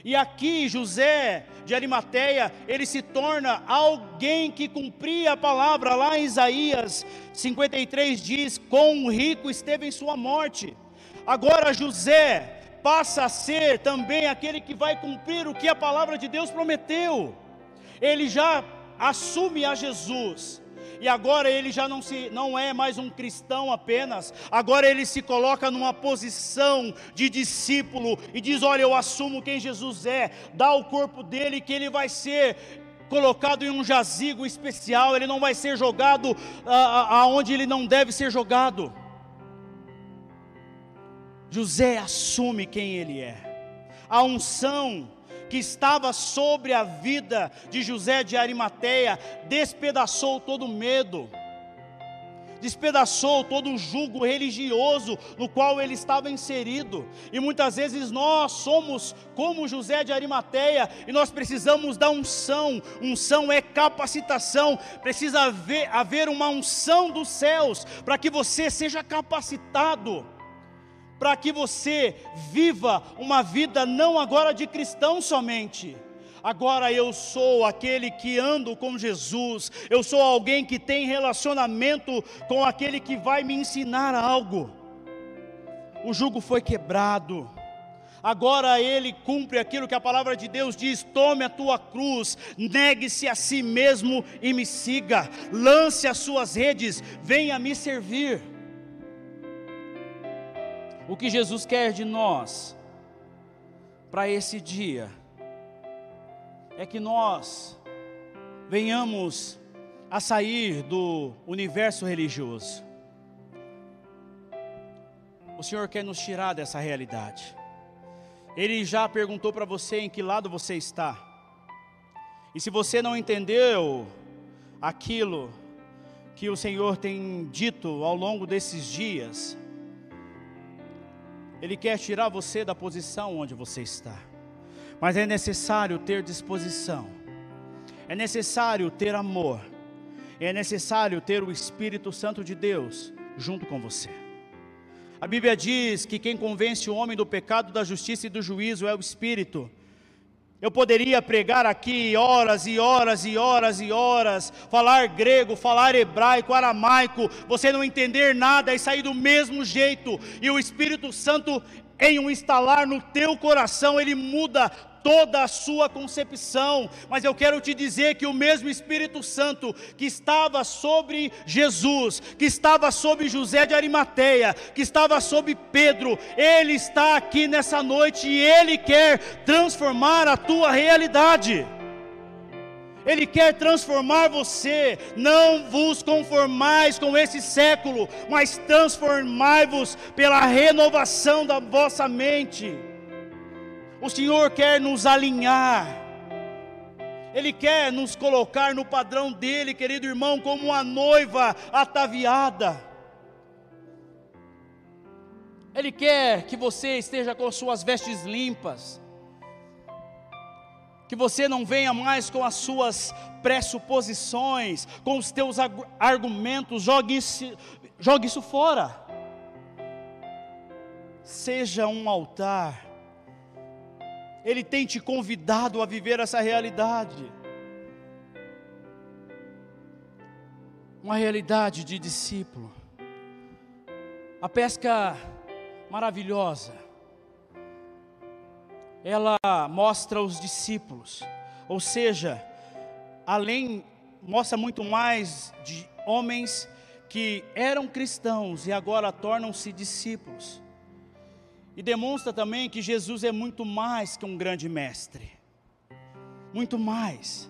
E aqui José de Arimateia, ele se torna alguém que cumpria a palavra. Lá em Isaías 53 diz: "Com o rico esteve em sua morte". Agora José passa a ser também aquele que vai cumprir o que a palavra de Deus prometeu. Ele já assume a Jesus e agora ele já não, se, não é mais um cristão apenas, agora ele se coloca numa posição de discípulo e diz: Olha, eu assumo quem Jesus é, dá o corpo dele que ele vai ser colocado em um jazigo especial, ele não vai ser jogado aonde ele não deve ser jogado. José assume quem ele é, a unção que estava sobre a vida de José de Arimateia despedaçou todo medo, despedaçou todo o jugo religioso no qual ele estava inserido. E muitas vezes nós somos como José de Arimateia e nós precisamos da unção. Unção é capacitação, precisa haver, haver uma unção dos céus para que você seja capacitado para que você viva uma vida não agora de cristão somente. Agora eu sou aquele que ando com Jesus, eu sou alguém que tem relacionamento com aquele que vai me ensinar algo. O jugo foi quebrado, agora ele cumpre aquilo que a palavra de Deus diz: tome a tua cruz, negue-se a si mesmo e me siga, lance as suas redes, venha me servir. O que Jesus quer de nós para esse dia é que nós venhamos a sair do universo religioso. O Senhor quer nos tirar dessa realidade. Ele já perguntou para você em que lado você está. E se você não entendeu aquilo que o Senhor tem dito ao longo desses dias, ele quer tirar você da posição onde você está. Mas é necessário ter disposição. É necessário ter amor. É necessário ter o Espírito Santo de Deus junto com você. A Bíblia diz que quem convence o homem do pecado, da justiça e do juízo é o Espírito. Eu poderia pregar aqui horas e horas e horas e horas, falar grego, falar hebraico, aramaico, você não entender nada e sair do mesmo jeito, e o Espírito Santo, em um instalar no teu coração, ele muda toda a sua concepção, mas eu quero te dizer que o mesmo Espírito Santo que estava sobre Jesus, que estava sobre José de Arimateia, que estava sobre Pedro, ele está aqui nessa noite e ele quer transformar a tua realidade. Ele quer transformar você. Não vos conformais com esse século, mas transformai-vos pela renovação da vossa mente. O Senhor quer nos alinhar. Ele quer nos colocar no padrão dele, querido irmão, como uma noiva ataviada. Ele quer que você esteja com suas vestes limpas. Que você não venha mais com as suas pressuposições, com os teus argumentos, jogue isso, jogue isso fora. Seja um altar ele tem te convidado a viver essa realidade. Uma realidade de discípulo. A pesca maravilhosa. Ela mostra os discípulos, ou seja, além mostra muito mais de homens que eram cristãos e agora tornam-se discípulos. E demonstra também que Jesus é muito mais que um grande mestre. Muito mais.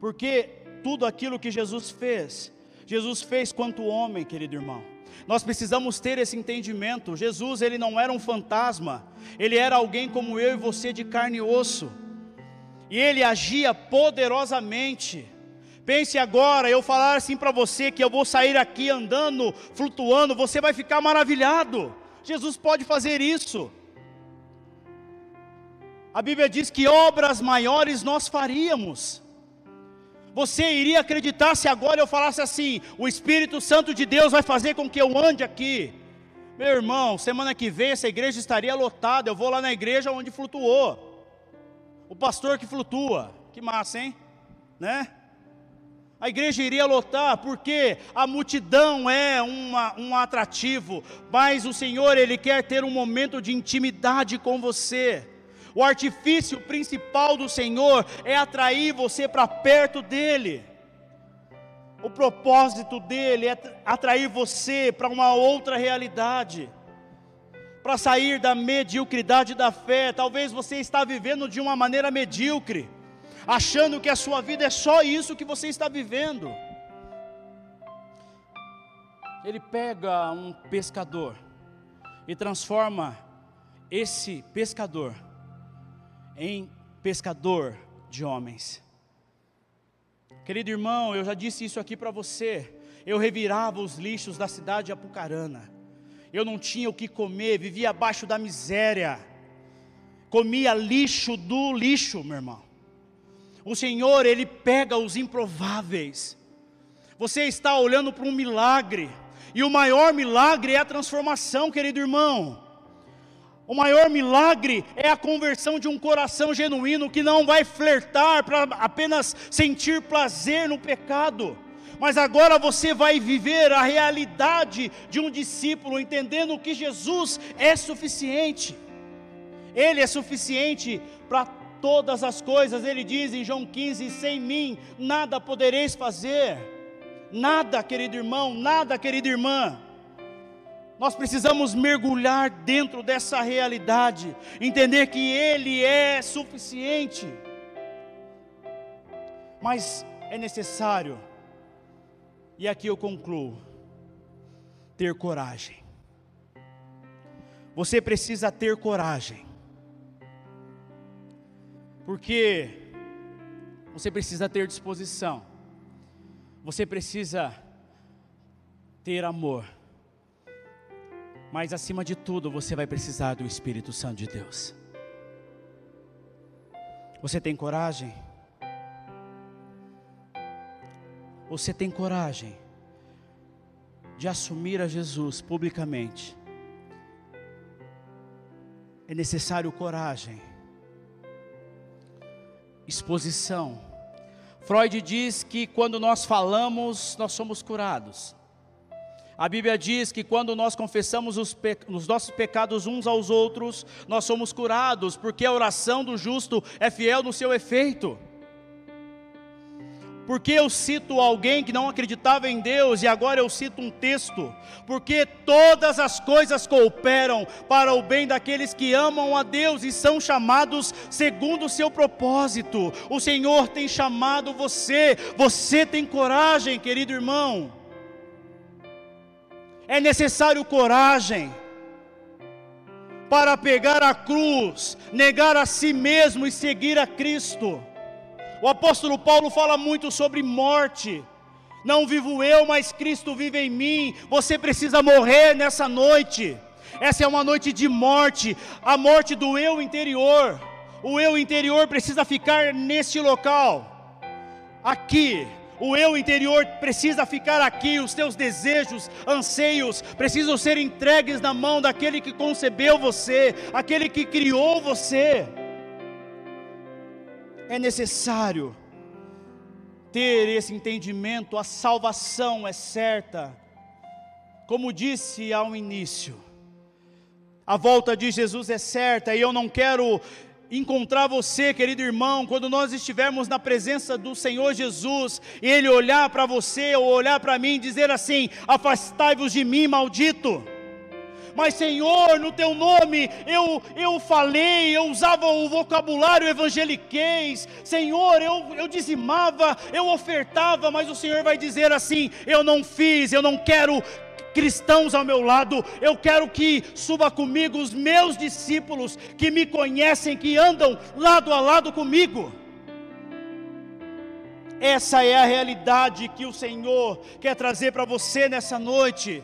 Porque tudo aquilo que Jesus fez, Jesus fez quanto homem, querido irmão. Nós precisamos ter esse entendimento. Jesus, ele não era um fantasma, ele era alguém como eu e você de carne e osso. E ele agia poderosamente. Pense agora, eu falar assim para você que eu vou sair aqui andando, flutuando, você vai ficar maravilhado. Jesus pode fazer isso. A Bíblia diz que obras maiores nós faríamos. Você iria acreditar se agora eu falasse assim: o Espírito Santo de Deus vai fazer com que eu ande aqui? Meu irmão, semana que vem essa igreja estaria lotada. Eu vou lá na igreja onde flutuou. O pastor que flutua. Que massa, hein? Né? A igreja iria lotar, porque a multidão é uma, um atrativo, mas o Senhor, Ele quer ter um momento de intimidade com você. O artifício principal do Senhor é atrair você para perto dEle. O propósito dele é atrair você para uma outra realidade, para sair da mediocridade da fé. Talvez você está vivendo de uma maneira medíocre achando que a sua vida é só isso que você está vivendo. Ele pega um pescador e transforma esse pescador em pescador de homens. Querido irmão, eu já disse isso aqui para você. Eu revirava os lixos da cidade de Apucarana. Eu não tinha o que comer, vivia abaixo da miséria. Comia lixo do lixo, meu irmão. O Senhor, Ele pega os improváveis. Você está olhando para um milagre, e o maior milagre é a transformação, querido irmão. O maior milagre é a conversão de um coração genuíno que não vai flertar para apenas sentir prazer no pecado, mas agora você vai viver a realidade de um discípulo, entendendo que Jesus é suficiente, Ele é suficiente para todas as coisas, ele diz em João 15: sem mim nada podereis fazer, nada, querido irmão, nada, querida irmã. Nós precisamos mergulhar dentro dessa realidade, entender que Ele é suficiente, mas é necessário, e aqui eu concluo, ter coragem. Você precisa ter coragem porque você precisa ter disposição, você precisa ter amor, mas acima de tudo você vai precisar do Espírito Santo de Deus. Você tem coragem? Você tem coragem de assumir a Jesus publicamente? É necessário coragem exposição. Freud diz que quando nós falamos, nós somos curados. A Bíblia diz que quando nós confessamos os, os, nossos pecados uns aos outros, nós somos curados, porque a oração do justo é fiel no seu efeito. Porque eu cito alguém que não acreditava em Deus e agora eu cito um texto? Porque todas as coisas cooperam para o bem daqueles que amam a Deus e são chamados segundo o seu propósito. O Senhor tem chamado você, você tem coragem, querido irmão. É necessário coragem para pegar a cruz, negar a si mesmo e seguir a Cristo. O apóstolo Paulo fala muito sobre morte. Não vivo eu, mas Cristo vive em mim. Você precisa morrer nessa noite. Essa é uma noite de morte, a morte do eu interior. O eu interior precisa ficar neste local, aqui. O eu interior precisa ficar aqui, os teus desejos, anseios, precisam ser entregues na mão daquele que concebeu você, aquele que criou você é necessário ter esse entendimento, a salvação é certa. Como disse ao início, a volta de Jesus é certa, e eu não quero encontrar você, querido irmão, quando nós estivermos na presença do Senhor Jesus, e Ele olhar para você ou olhar para mim e dizer assim: Afastai-vos de mim, maldito mas Senhor, no teu nome eu, eu falei, eu usava o vocabulário evangeliquez, Senhor, eu, eu dizimava, eu ofertava, mas o Senhor vai dizer assim: eu não fiz, eu não quero cristãos ao meu lado, eu quero que suba comigo os meus discípulos que me conhecem, que andam lado a lado comigo. Essa é a realidade que o Senhor quer trazer para você nessa noite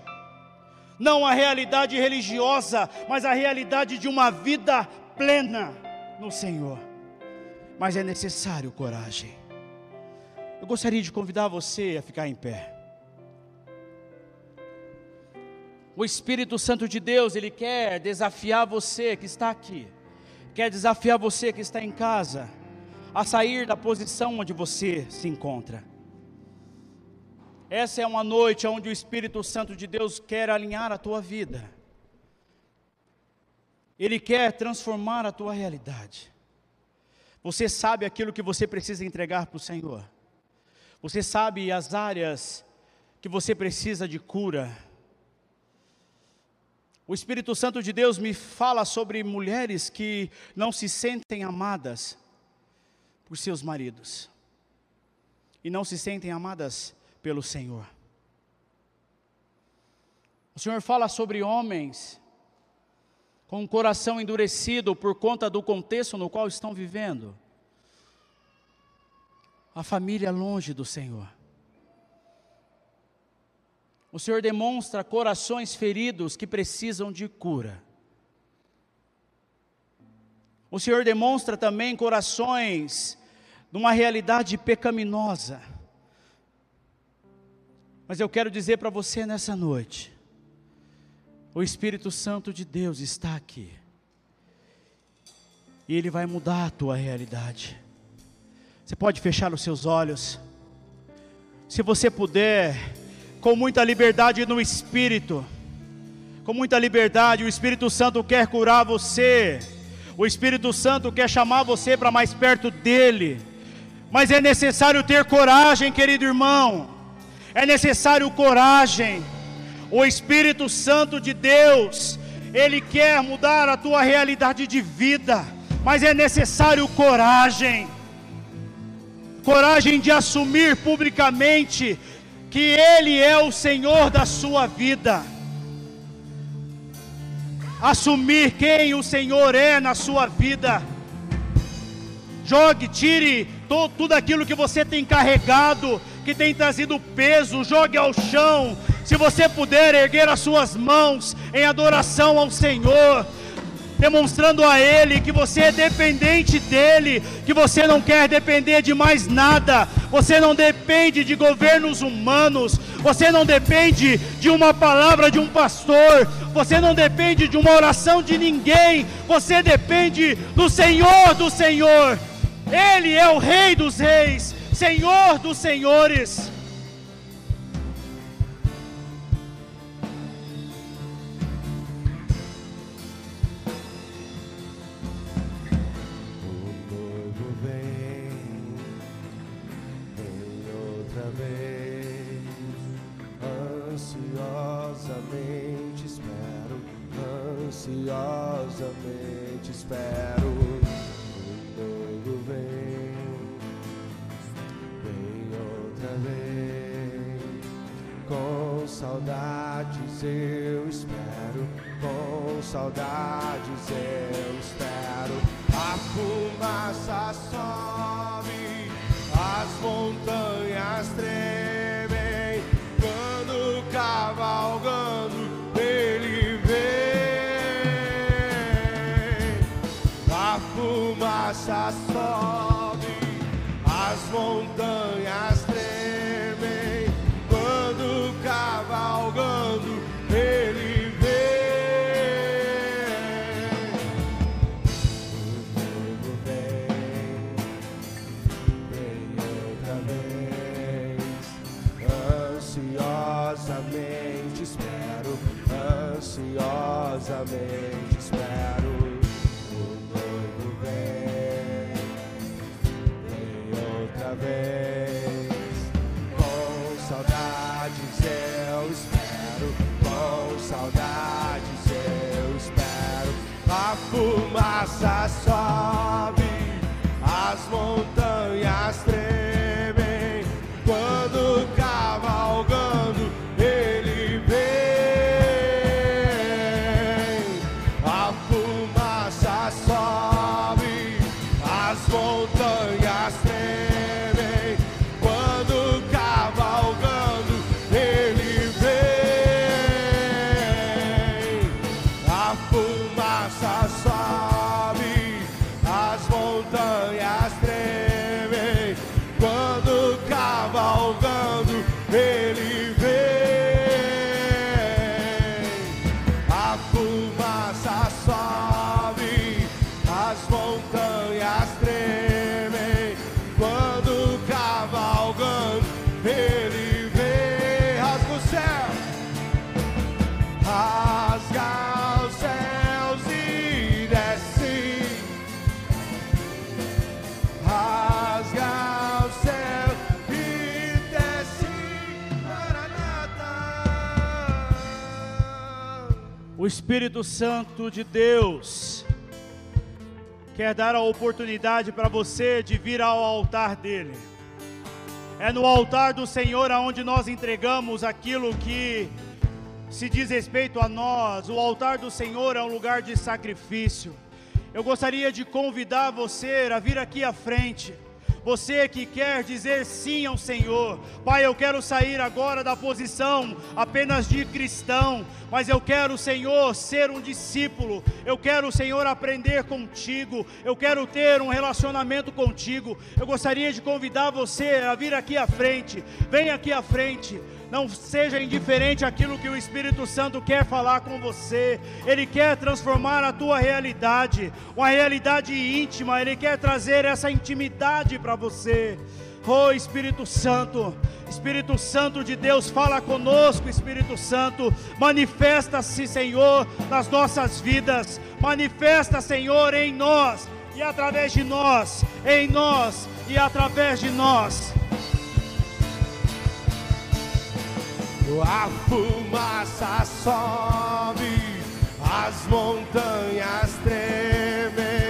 não a realidade religiosa, mas a realidade de uma vida plena no Senhor. Mas é necessário coragem. Eu gostaria de convidar você a ficar em pé. O Espírito Santo de Deus, ele quer desafiar você que está aqui, quer desafiar você que está em casa, a sair da posição onde você se encontra. Essa é uma noite onde o Espírito Santo de Deus quer alinhar a tua vida. Ele quer transformar a tua realidade. Você sabe aquilo que você precisa entregar para o Senhor. Você sabe as áreas que você precisa de cura. O Espírito Santo de Deus me fala sobre mulheres que não se sentem amadas por seus maridos e não se sentem amadas pelo Senhor. O Senhor fala sobre homens com o coração endurecido por conta do contexto no qual estão vivendo. A família longe do Senhor. O Senhor demonstra corações feridos que precisam de cura. O Senhor demonstra também corações numa realidade pecaminosa mas eu quero dizer para você nessa noite: o Espírito Santo de Deus está aqui, e Ele vai mudar a tua realidade. Você pode fechar os seus olhos, se você puder, com muita liberdade no Espírito, com muita liberdade, o Espírito Santo quer curar você, o Espírito Santo quer chamar você para mais perto dEle, mas é necessário ter coragem, querido irmão é necessário coragem. O Espírito Santo de Deus, ele quer mudar a tua realidade de vida, mas é necessário coragem. Coragem de assumir publicamente que Ele é o Senhor da sua vida. Assumir quem o Senhor é na sua vida. Jogue, tire tudo aquilo que você tem carregado que tem trazido peso, jogue ao chão. Se você puder erguer as suas mãos em adoração ao Senhor, demonstrando a Ele que você é dependente dEle, que você não quer depender de mais nada, você não depende de governos humanos, você não depende de uma palavra de um pastor, você não depende de uma oração de ninguém, você depende do Senhor do Senhor, Ele é o Rei dos Reis, Senhor dos senhores. ansiosamente espero, ansiosamente espero. Saudades eu espero, com saudades eu espero. A fumaça sobe, as montanhas tremem, quando cavalgando ele vem. A fumaça sobe, as montanhas O Espírito Santo de Deus quer dar a oportunidade para você de vir ao altar dele. É no altar do Senhor aonde nós entregamos aquilo que se diz respeito a nós. O altar do Senhor é um lugar de sacrifício. Eu gostaria de convidar você a vir aqui à frente. Você que quer dizer sim ao Senhor, Pai, eu quero sair agora da posição apenas de cristão, mas eu quero, Senhor, ser um discípulo, eu quero, Senhor, aprender contigo, eu quero ter um relacionamento contigo. Eu gostaria de convidar você a vir aqui à frente, vem aqui à frente. Não seja indiferente àquilo que o Espírito Santo quer falar com você. Ele quer transformar a tua realidade, uma realidade íntima. Ele quer trazer essa intimidade para você. Oh Espírito Santo, Espírito Santo de Deus, fala conosco, Espírito Santo. Manifesta-se, Senhor, nas nossas vidas. Manifesta, Senhor, em nós e através de nós, em nós e através de nós. A fumaça sobe, as montanhas tremem.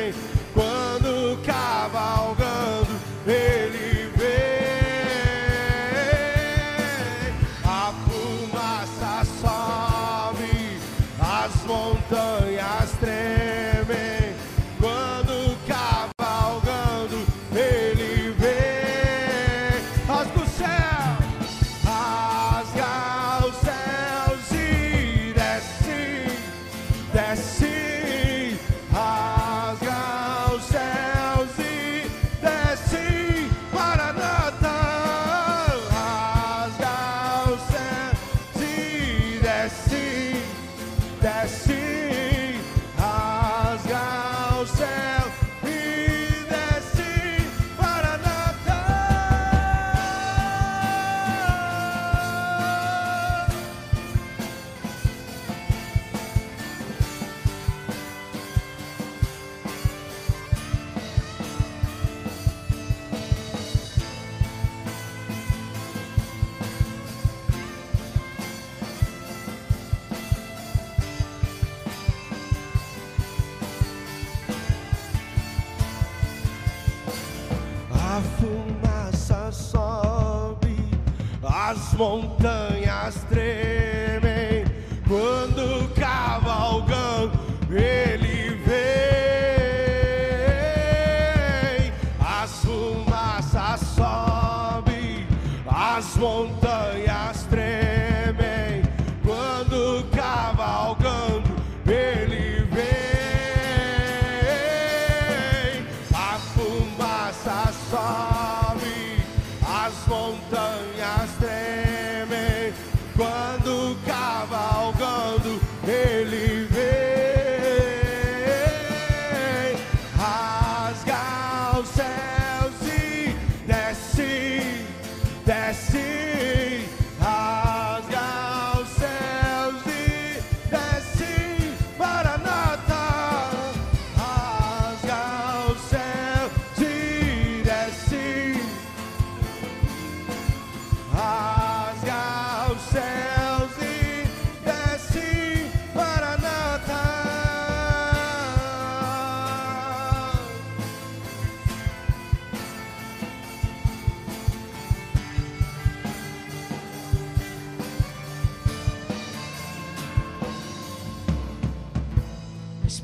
Montanhas tremem.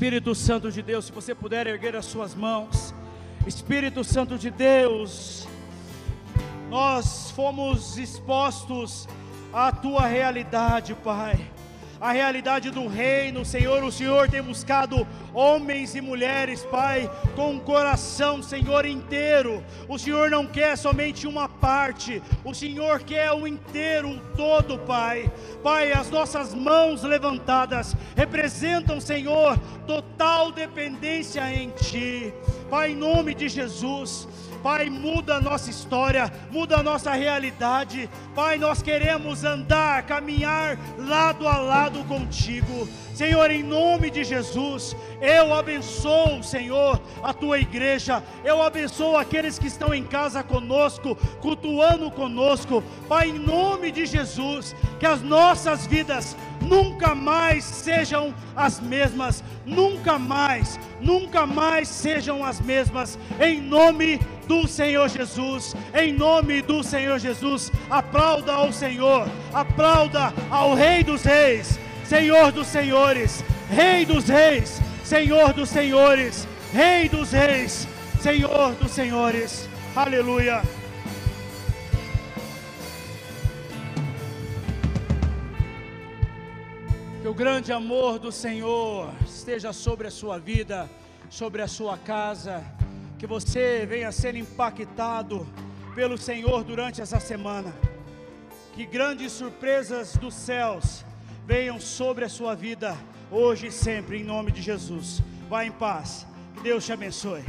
Espírito Santo de Deus, se você puder erguer as suas mãos. Espírito Santo de Deus, nós fomos expostos à tua realidade, Pai. A realidade do reino, Senhor. O Senhor tem buscado homens e mulheres, Pai, com o coração, Senhor, inteiro. O Senhor não quer somente uma parte, o Senhor quer o inteiro, um todo, Pai. Pai, as nossas mãos levantadas representam, Senhor, total dependência em Ti. Pai, em nome de Jesus. Pai, muda a nossa história, muda a nossa realidade. Pai, nós queremos andar, caminhar lado a lado contigo. Senhor, em nome de Jesus, eu abençoo, Senhor, a tua igreja. Eu abençoo aqueles que estão em casa conosco, cultuando conosco. Pai, em nome de Jesus, que as nossas vidas nunca mais sejam as mesmas, nunca mais, nunca mais sejam as mesmas, em nome do Senhor Jesus, em nome do Senhor Jesus, aplauda ao Senhor, aplauda ao Rei dos Reis, Senhor dos Senhores, Rei dos Reis, Senhor dos Senhores, Rei dos Reis, Senhor dos Senhores, aleluia. O grande amor do Senhor esteja sobre a sua vida, sobre a sua casa. Que você venha ser impactado pelo Senhor durante essa semana. Que grandes surpresas dos céus venham sobre a sua vida, hoje e sempre, em nome de Jesus. Vá em paz. Que Deus te abençoe.